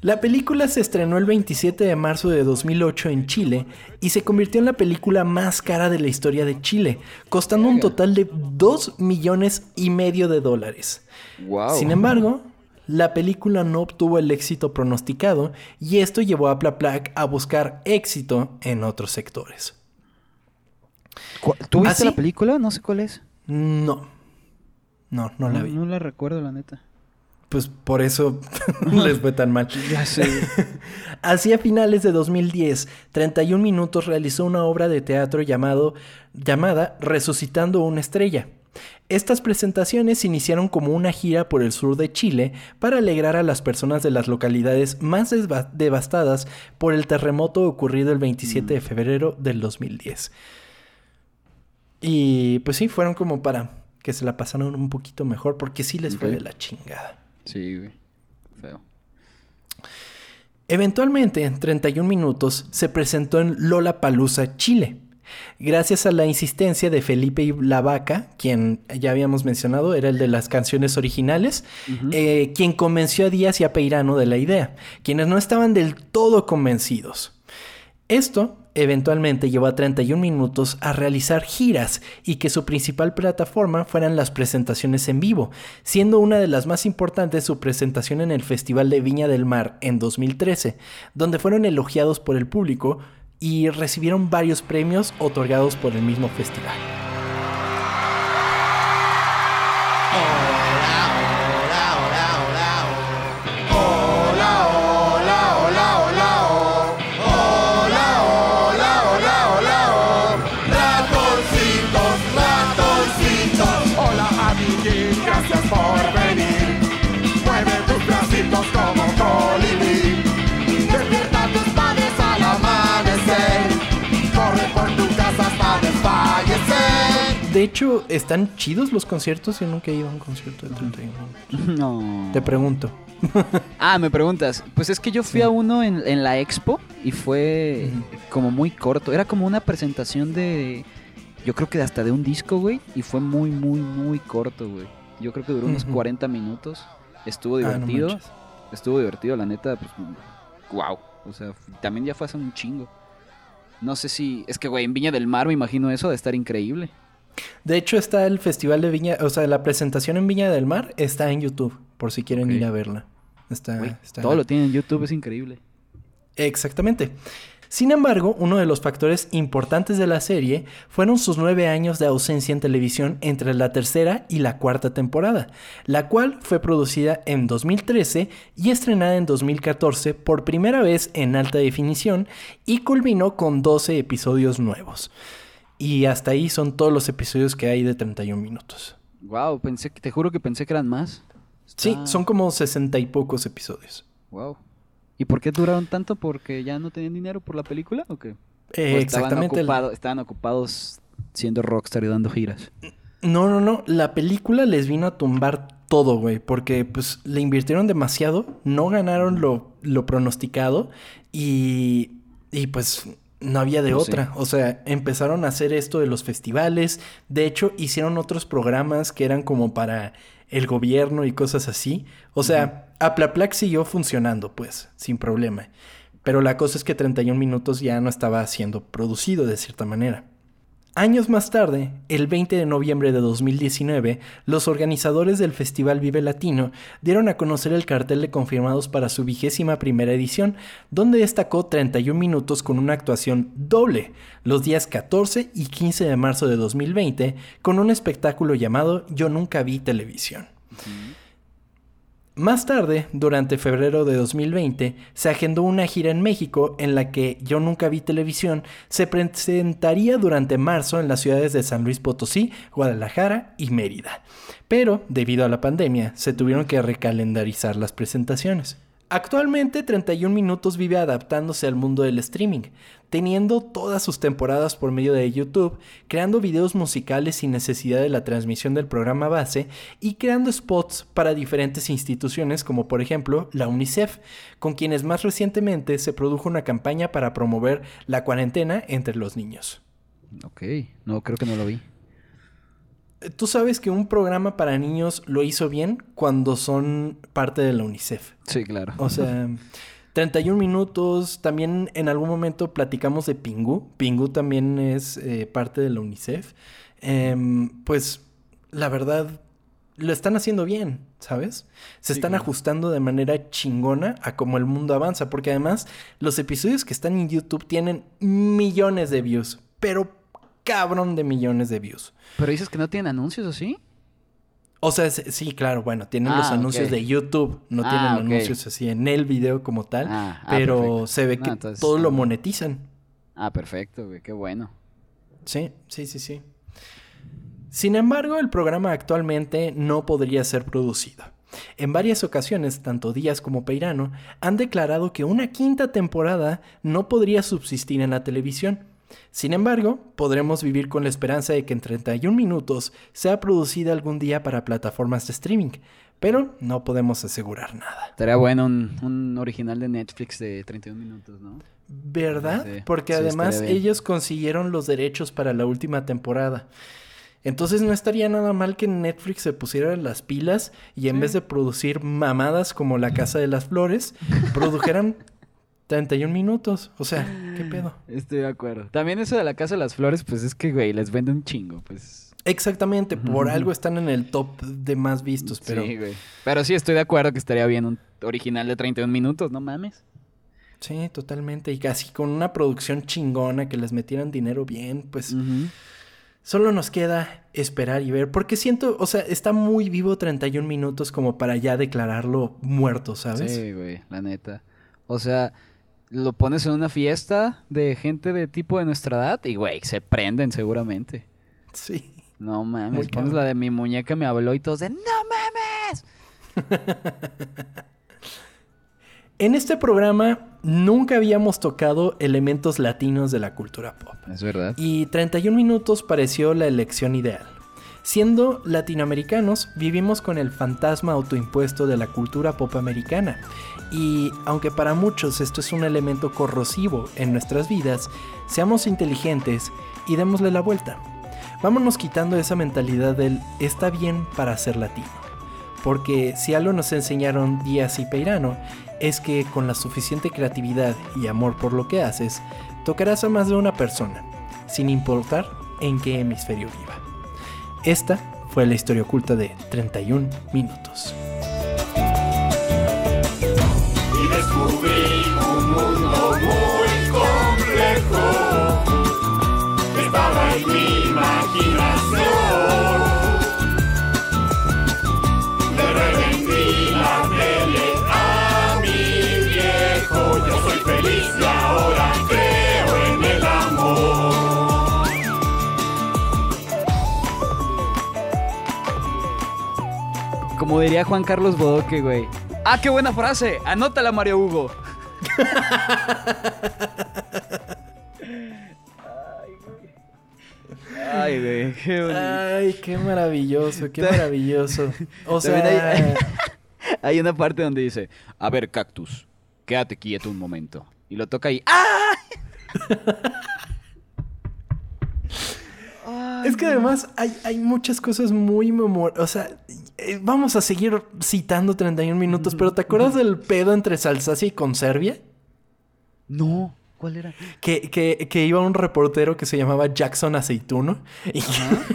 La película se estrenó el 27 de marzo de 2008 en Chile y se convirtió en la película más cara de la historia de Chile, costando un total de 2 millones y medio de dólares. Wow. Sin embargo, la película no obtuvo el éxito pronosticado y esto llevó a Plaplac a buscar éxito en otros sectores. ¿Cu- ¿Tú viste la película? No sé cuál es. No. No, no la vi. No la recuerdo, la neta. Pues por eso les fue tan mal. Ya sé. Hacia finales de 2010, 31 Minutos realizó una obra de teatro llamado, llamada Resucitando una estrella. Estas presentaciones se iniciaron como una gira por el sur de Chile para alegrar a las personas de las localidades más devastadas por el terremoto ocurrido el 27 de febrero del 2010. Y pues sí, fueron como para que se la pasaran un poquito mejor porque sí les fue de la chingada. Sí, güey. Feo. Eventualmente, en 31 minutos, se presentó en Lollapalooza, Chile. Gracias a la insistencia de Felipe Lavaca, quien ya habíamos mencionado, era el de las canciones originales, eh, quien convenció a Díaz y a Peirano de la idea, quienes no estaban del todo convencidos. Esto eventualmente llevó a 31 minutos a realizar giras y que su principal plataforma fueran las presentaciones en vivo, siendo una de las más importantes su presentación en el Festival de Viña del Mar en 2013, donde fueron elogiados por el público y recibieron varios premios otorgados por el mismo festival. De hecho, están chidos los conciertos. Yo nunca he ido a un concierto de 31 minutos. No. Te pregunto. Ah, me preguntas. Pues es que yo fui a uno en, en la expo y fue como muy corto. Era como una presentación de. Yo creo que hasta de un disco, güey. Y fue muy, muy, muy corto, güey. Yo creo que duró unos Ujú. 40 40 minutos. Estuvo Ah, no divertido. Estuvo divertido, la neta. Pues, wow. O sea, también ya fue hace un chingo. No sé si. Es que, güey, en Viña del Mar me imagino eso de estar increíble. De hecho, está el Festival de Viña, o sea, la presentación en Viña del Mar está en YouTube, por si quieren ir a verla. Está- todo lo tiene en YouTube, es increíble. Exactamente. Sin embargo, uno de los factores importantes de la serie fueron sus nueve años de ausencia en televisión entre la tercera y la cuarta temporada, la cual fue producida en 2013 y estrenada en 2014 por primera vez en alta definición y culminó con 12 episodios nuevos. Y hasta ahí son todos los episodios que hay de 31 minutos. Wow, pensé que, te juro que pensé que eran más. Sí, son como 60 y pocos episodios. Wow. ¿Y por qué duraron tanto? ¿Porque ya no tenían dinero por la película o qué? Eh, ¿O exactamente. Estaban, ocupado- estaban ocupados siendo rockstar y dando giras. No, no, no. La película les vino a tumbar todo, güey. Porque pues le invirtieron demasiado. No ganaron lo, lo pronosticado. Y, y pues no había de Pues otra. O sea, empezaron a hacer esto de los festivales. De hecho, hicieron otros programas que eran como para el gobierno y cosas así. O sea, Aplaplac siguió funcionando, pues, sin problema. Pero la cosa es que 31 minutos ya no estaba siendo producido de cierta manera. Años más tarde, el 20 de noviembre de 2019, los organizadores del Festival Vive Latino dieron a conocer el cartel de confirmados para su vigésima primera edición, donde destacó 31 minutos con una actuación doble, los días 14 y 15 de marzo de 2020, con un espectáculo llamado Yo Nunca Vi Televisión. Más tarde, durante febrero de 2020, se agendó una gira en México en la que Yo Nunca Vi Televisión se presentaría durante marzo en las ciudades de San Luis Potosí, Guadalajara y Mérida. Pero, debido a la pandemia, se tuvieron que recalendarizar las presentaciones. Actualmente 31 Minutos vive adaptándose al mundo del streaming, teniendo todas sus temporadas por medio de YouTube, creando videos musicales sin necesidad de la transmisión del programa base y creando spots para diferentes instituciones como por ejemplo la UNICEF, con quienes más recientemente se produjo una campaña para promover la cuarentena entre los niños. Ok, no, creo que no lo vi. Tú sabes que un programa para niños lo hizo bien cuando son parte de la UNICEF. Sí, claro. O sea, 31 minutos. También en algún momento platicamos de Pingu. Pingu también es eh, parte de la UNICEF. Em, pues la verdad, lo están haciendo bien, ¿sabes? Se Sí, están claro. ajustando de manera chingona a cómo el mundo avanza. Porque además, los episodios que están en YouTube tienen millones de views. Pero cabrón de millones de views. Pero dices que no tienen anuncios, ¿o sí? O sea, sí, claro, bueno, tienen los Ah, anuncios de YouTube, no Ah, tienen anuncios así en el video como tal, Ah, pero perfecto. se ve No, que entonces, todo lo monetizan. Ah, perfecto, güey, qué bueno. Sí, sí, sí, sí. Sin embargo, el programa actualmente no podría ser producido. En varias ocasiones, tanto Díaz como Peirano han declarado que una quinta temporada no podría subsistir en la televisión. Sin embargo, podremos vivir con la esperanza de que en 31 minutos sea producida algún día para plataformas de streaming, pero no podemos asegurar nada. Estaría bueno un, un original de Netflix de 31 minutos, ¿no? ¿Verdad? Sí, Porque sí, además ellos consiguieron los derechos para la última temporada. Entonces no estaría nada mal que Netflix se pusiera las pilas y en vez de producir mamadas como La Casa de las Flores, produjeran 31 minutos. O sea, ¿qué pedo? Estoy de acuerdo. También eso de la Casa de las Flores, pues es que, güey, les vende un chingo, pues. Exactamente, por algo están en el top de más vistos, pero Sí, güey. Pero sí, estoy de acuerdo que estaría bien un original de 31 minutos, no mames. sí, totalmente. Y casi con una producción chingona que les metieran dinero bien, pues Ujú. Solo nos queda esperar y ver, porque siento, o sea, está muy vivo 31 minutos como para ya declararlo muerto, ¿sabes? Sí, güey, la neta. O sea, lo pones en una fiesta de gente de tipo de nuestra edad y, güey, se prenden seguramente. Sí. No mames, Muy pones cabrón. la de mi muñeca me habló y todos de ¡No mames! En este programa nunca habíamos tocado elementos latinos de la cultura pop. Es verdad. Y 31 minutos pareció la elección ideal. Siendo latinoamericanos, vivimos con el fantasma autoimpuesto de la cultura pop americana. Y aunque para muchos esto es un elemento corrosivo en nuestras vidas, seamos inteligentes y démosle la vuelta. Vámonos quitando esa mentalidad del está bien para ser latino. Porque si algo nos enseñaron Díaz y Peirano es que con la suficiente creatividad y amor por lo que haces, tocarás a más de una persona, sin importar en qué hemisferio viva. Esta fue la historia oculta de 31 minutos. y descubrí un mundo muy complejo estaba en mi imaginación. Le revendí la tele a mi viejo, yo soy feliz y ahora Como diría Juan Carlos Bodoque, güey. ¡Ah, qué buena frase! ¡Anótala, Mario Hugo! Ay, güey. Qué bonito. Ay, qué maravilloso, qué maravilloso. O sea, hay- Hay una parte donde dice, a ver, cactus, quédate quieto un momento. Y lo toca y ¡ah! es que además hay, hay muchas cosas muy memorables. O sea, eh, vamos a seguir citando 31 minutos, pero ¿te acuerdas del pedo entre Salsacia y Conservia? No, ¿cuál era? Que, que, que iba un reportero que se llamaba Jackson Aceituno y,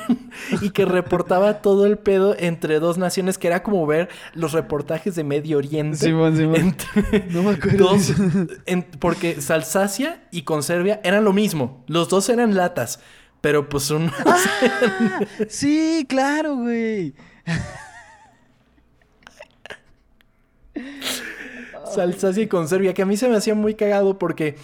y que reportaba todo el pedo entre dos naciones, que era como ver los reportajes de Medio Oriente. Simón, Simón. entre No me acuerdo. dos- en- porque Salsacia y Conservia eran lo mismo. Los dos eran latas. Pero pues un... Sí, claro, güey. Salsacia y Conservia, que a mí se me hacía muy cagado porque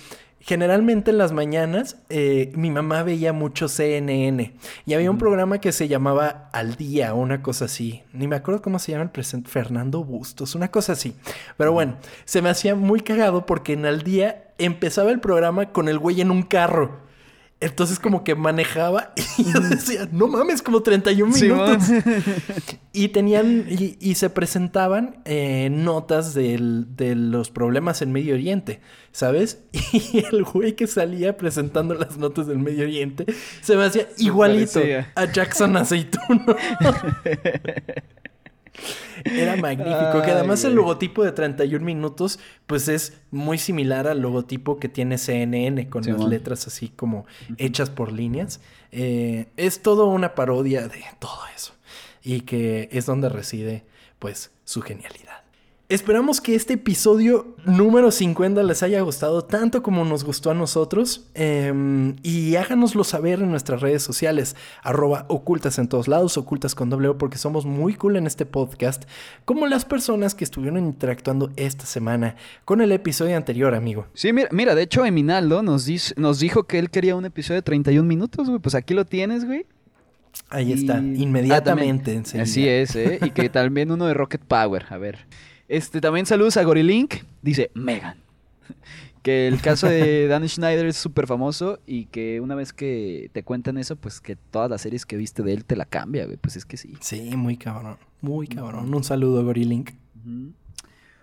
generalmente en las mañanas eh, mi mamá veía mucho CNN y había un programa que se llamaba Al Día una cosa así. Ni me acuerdo cómo se llama el presente, Fernando Bustos, una cosa así. Pero bueno, se me hacía muy cagado porque en Al Día empezaba el programa con el güey en un carro. Entonces como que manejaba y yo decía, no mames, como 31 minutos. Y tenían, y, y se presentaban eh, notas del- de los problemas en Medio Oriente, ¿sabes? Y el güey que salía presentando las notas del Medio Oriente se me hacía igualito parecía. a Jackson Aceituno. Era magnífico, que además el logotipo de 31 minutos, pues es muy similar al logotipo que tiene CNN con las letras así como hechas por líneas. Eh, es todo una parodia de todo eso y que es donde reside pues su genialidad. Esperamos que este episodio número 50 les haya gustado tanto como nos gustó a nosotros em, y háganoslo saber en nuestras redes sociales, arroba ocultas en todos lados, ocultas con doble O porque somos muy cool en este podcast, como las personas que estuvieron interactuando esta semana con el episodio anterior, amigo. Sí, mira, mira, de hecho, Eminaldo nos, dis- nos dijo que él quería un episodio de 31 minutos, güey. Pues aquí lo tienes, güey. Ahí Y- está, Ah, inmediatamente. enseguida. Así es, ¿eh? Y que también uno de Rocket Power. A ver. Este, también saludos a Gorilink. Dice Megan. Que el caso de Dan Schneider es súper famoso y que una vez que te cuentan eso, pues que todas las series que viste de él te la cambia, güey. Pues es que sí. Sí, muy cabrón, muy cabrón. Un saludo, Gorilink. Ujú.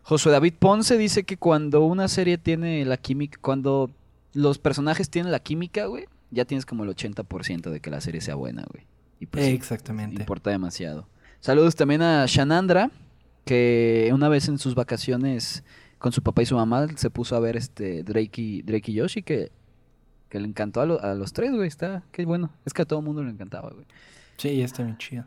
Josué David Ponce dice que cuando una serie tiene la química, cuando los personajes tienen la química, güey, ya tienes como el 80% de que la serie sea buena, güey. Y pues Exactamente. importa demasiado. Saludos también a Shanandra, que una vez en sus vacaciones con su papá y su mamá se puso a ver este Drake y, Drake y Yoshi, que, que le encantó a, lo- a los tres, güey. Está, qué bueno. Es que a todo el mundo le encantaba, güey. Sí, está bien chido.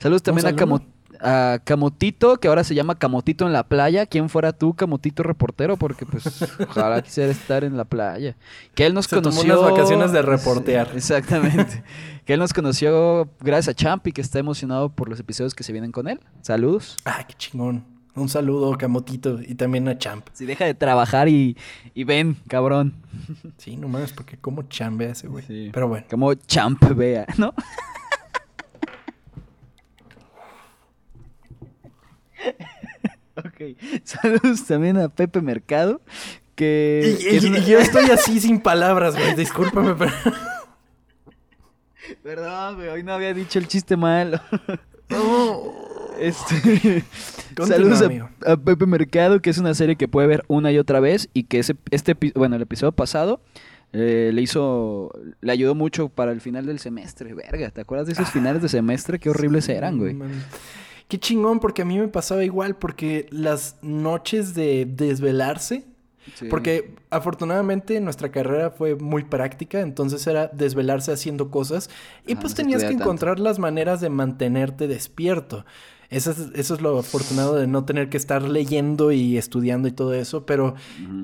Saludos también a, saludo. A Camotito, que ahora se llama Camotito en la playa. ¿Quién fuera tú, Camotito reportero? Porque pues ojalá quisiera estar en la playa. Que él nos Se tomó conoció... unas vacaciones de reportear. Exactamente. que él nos conoció gracias a Champ y que está emocionado por los episodios que se vienen con él. Saludos. Ah, qué chingón. Un saludo, Camotito, y también a Champ. Si deja de trabajar y, y ven, cabrón. Sí, no mames, porque cómo chambea ese güey. Sí. Pero bueno. Como Champ vea, ¿no? ok. Saludos también a Pepe Mercado. Que, Y, que es y- una- y yo estoy así sin palabras, güey. Discúlpame, pero. Perdón, güey, hoy no había dicho el chiste malo. Este, Continúa, saludos a, Pepe Mercado, que es una serie que puede ver una y otra vez y que ese, este, bueno, el episodio pasado eh, le hizo, le ayudó mucho para el final del semestre. Verga, ¿te acuerdas de esos finales de semestre? Qué horribles eran, güey. Man. Qué chingón, porque a mí me pasaba igual, porque las noches de desvelarse. Sí. Porque afortunadamente nuestra carrera fue muy práctica, entonces era desvelarse haciendo cosas y pues no tenías que tanto. encontrar las maneras de mantenerte despierto. Eso es, eso es lo afortunado de no tener que estar leyendo y estudiando y todo eso, pero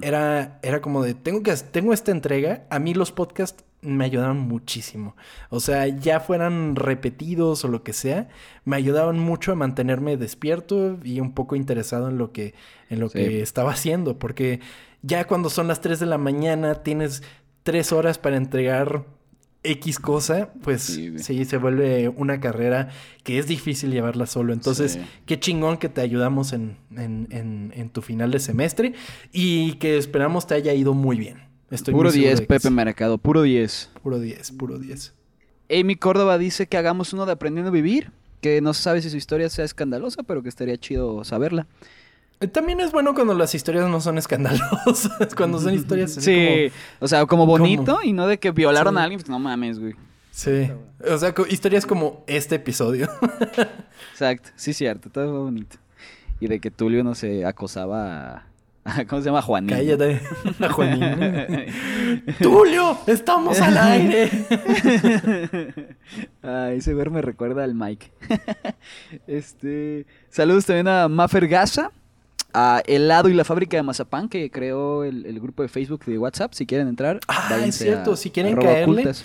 era, era como de, tengo, que, tengo esta entrega, a mí los podcasts me ayudaron muchísimo. O sea, ya fueran repetidos o lo que sea, me ayudaban mucho a mantenerme despierto y un poco interesado en lo que, en lo Sí. que estaba haciendo, porque ya cuando son las 3 de la mañana tienes 3 horas para entregar X cosa, pues Sí, se vuelve una carrera que es difícil llevarla solo. Entonces, Sí. qué chingón que te ayudamos en, en- en- en tu final de semestre y que esperamos te haya ido muy bien. Estoy puro muy seguro 10, de que Pepe. Mercado, puro 10. Puro 10, puro 10. Amy Córdoba dice que hagamos uno de Aprendiendo a Vivir, que no se sabe si su historia sea escandalosa, pero que estaría chido saberla. Eh, También es bueno cuando las historias no son escandalosas, cuando son historias así Sí, o sea, como bonito y no de que violaron Sí. a alguien, pues no mames, güey. como... Sí, o sea, historias como este episodio. Exacto, sí, cierto, todo fue bonito. Y de que Tulio no se acosaba a... ¿Cómo se llama? Juanito. Cállate, Juanín. Tulio, estamos al aire. Ay, ese ver me recuerda al Mike. este, saludos también a Maffer Gaza, a Helado y la fábrica de mazapán que creó el, el grupo de Facebook de WhatsApp. Si quieren entrar, Ah, es cierto, si quieren caerle. ocultas.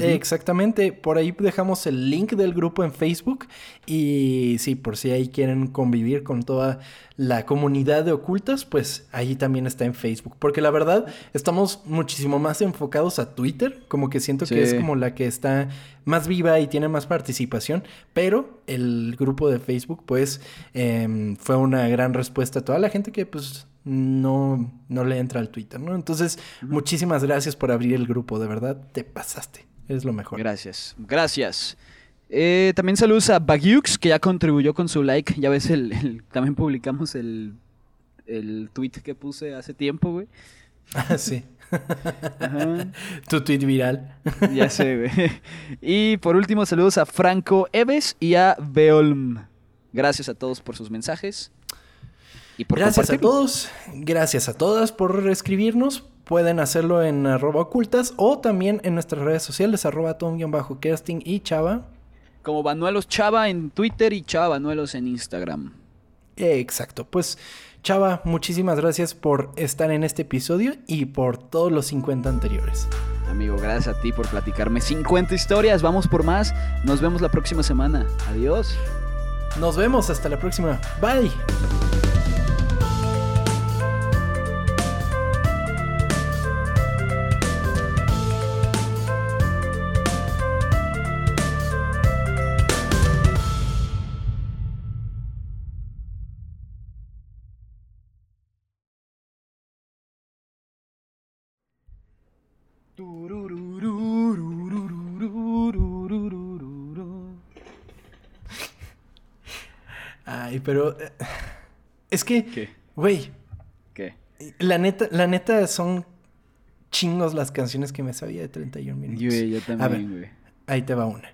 Exactamente, por ahí dejamos el link del grupo en Facebook y sí, por si ahí quieren convivir con toda la comunidad de ocultas, pues ahí también está en Facebook, porque la verdad estamos muchísimo más enfocados a Twitter, como que siento que es como la que está más viva y tiene más participación, pero el grupo de Facebook pues em, fue una gran respuesta a toda la gente que pues no, no le entra al Twitter, ¿no? Entonces, muchísimas gracias por abrir el grupo, de verdad, te pasaste. Es lo mejor. Gracias, gracias. Eh, también saludos a Bagyux, que ya contribuyó con su like. Ya ves, el, el- también publicamos el, el tweet que puse hace tiempo, güey. Ah, sí. Ajá. Tu tweet viral. Ya sé, güey. Y por último, saludos a Franco Eves y a Beolm. Gracias a todos por sus mensajes. Y por Gracias a todos. Gracias a todas por escribirnos. Pueden hacerlo en arroba ocultas o también en nuestras redes sociales, arroba tom-kersting y chava. Como Banuelos Chava en Twitter y Chava Banuelos en Instagram. Exacto. Pues Chava, muchísimas gracias por estar en este episodio y por todos los 50 anteriores. Amigo, gracias a ti por platicarme 50 historias. Vamos por más. Nos vemos la próxima semana. Adiós. Nos vemos hasta la próxima. Bye. Pero eh, es que, ¿Qué? güey, ¿Qué? la neta, la neta son chingos las canciones que me sabía de 31 minutos. Yo, yo también, güey. ahí te va una.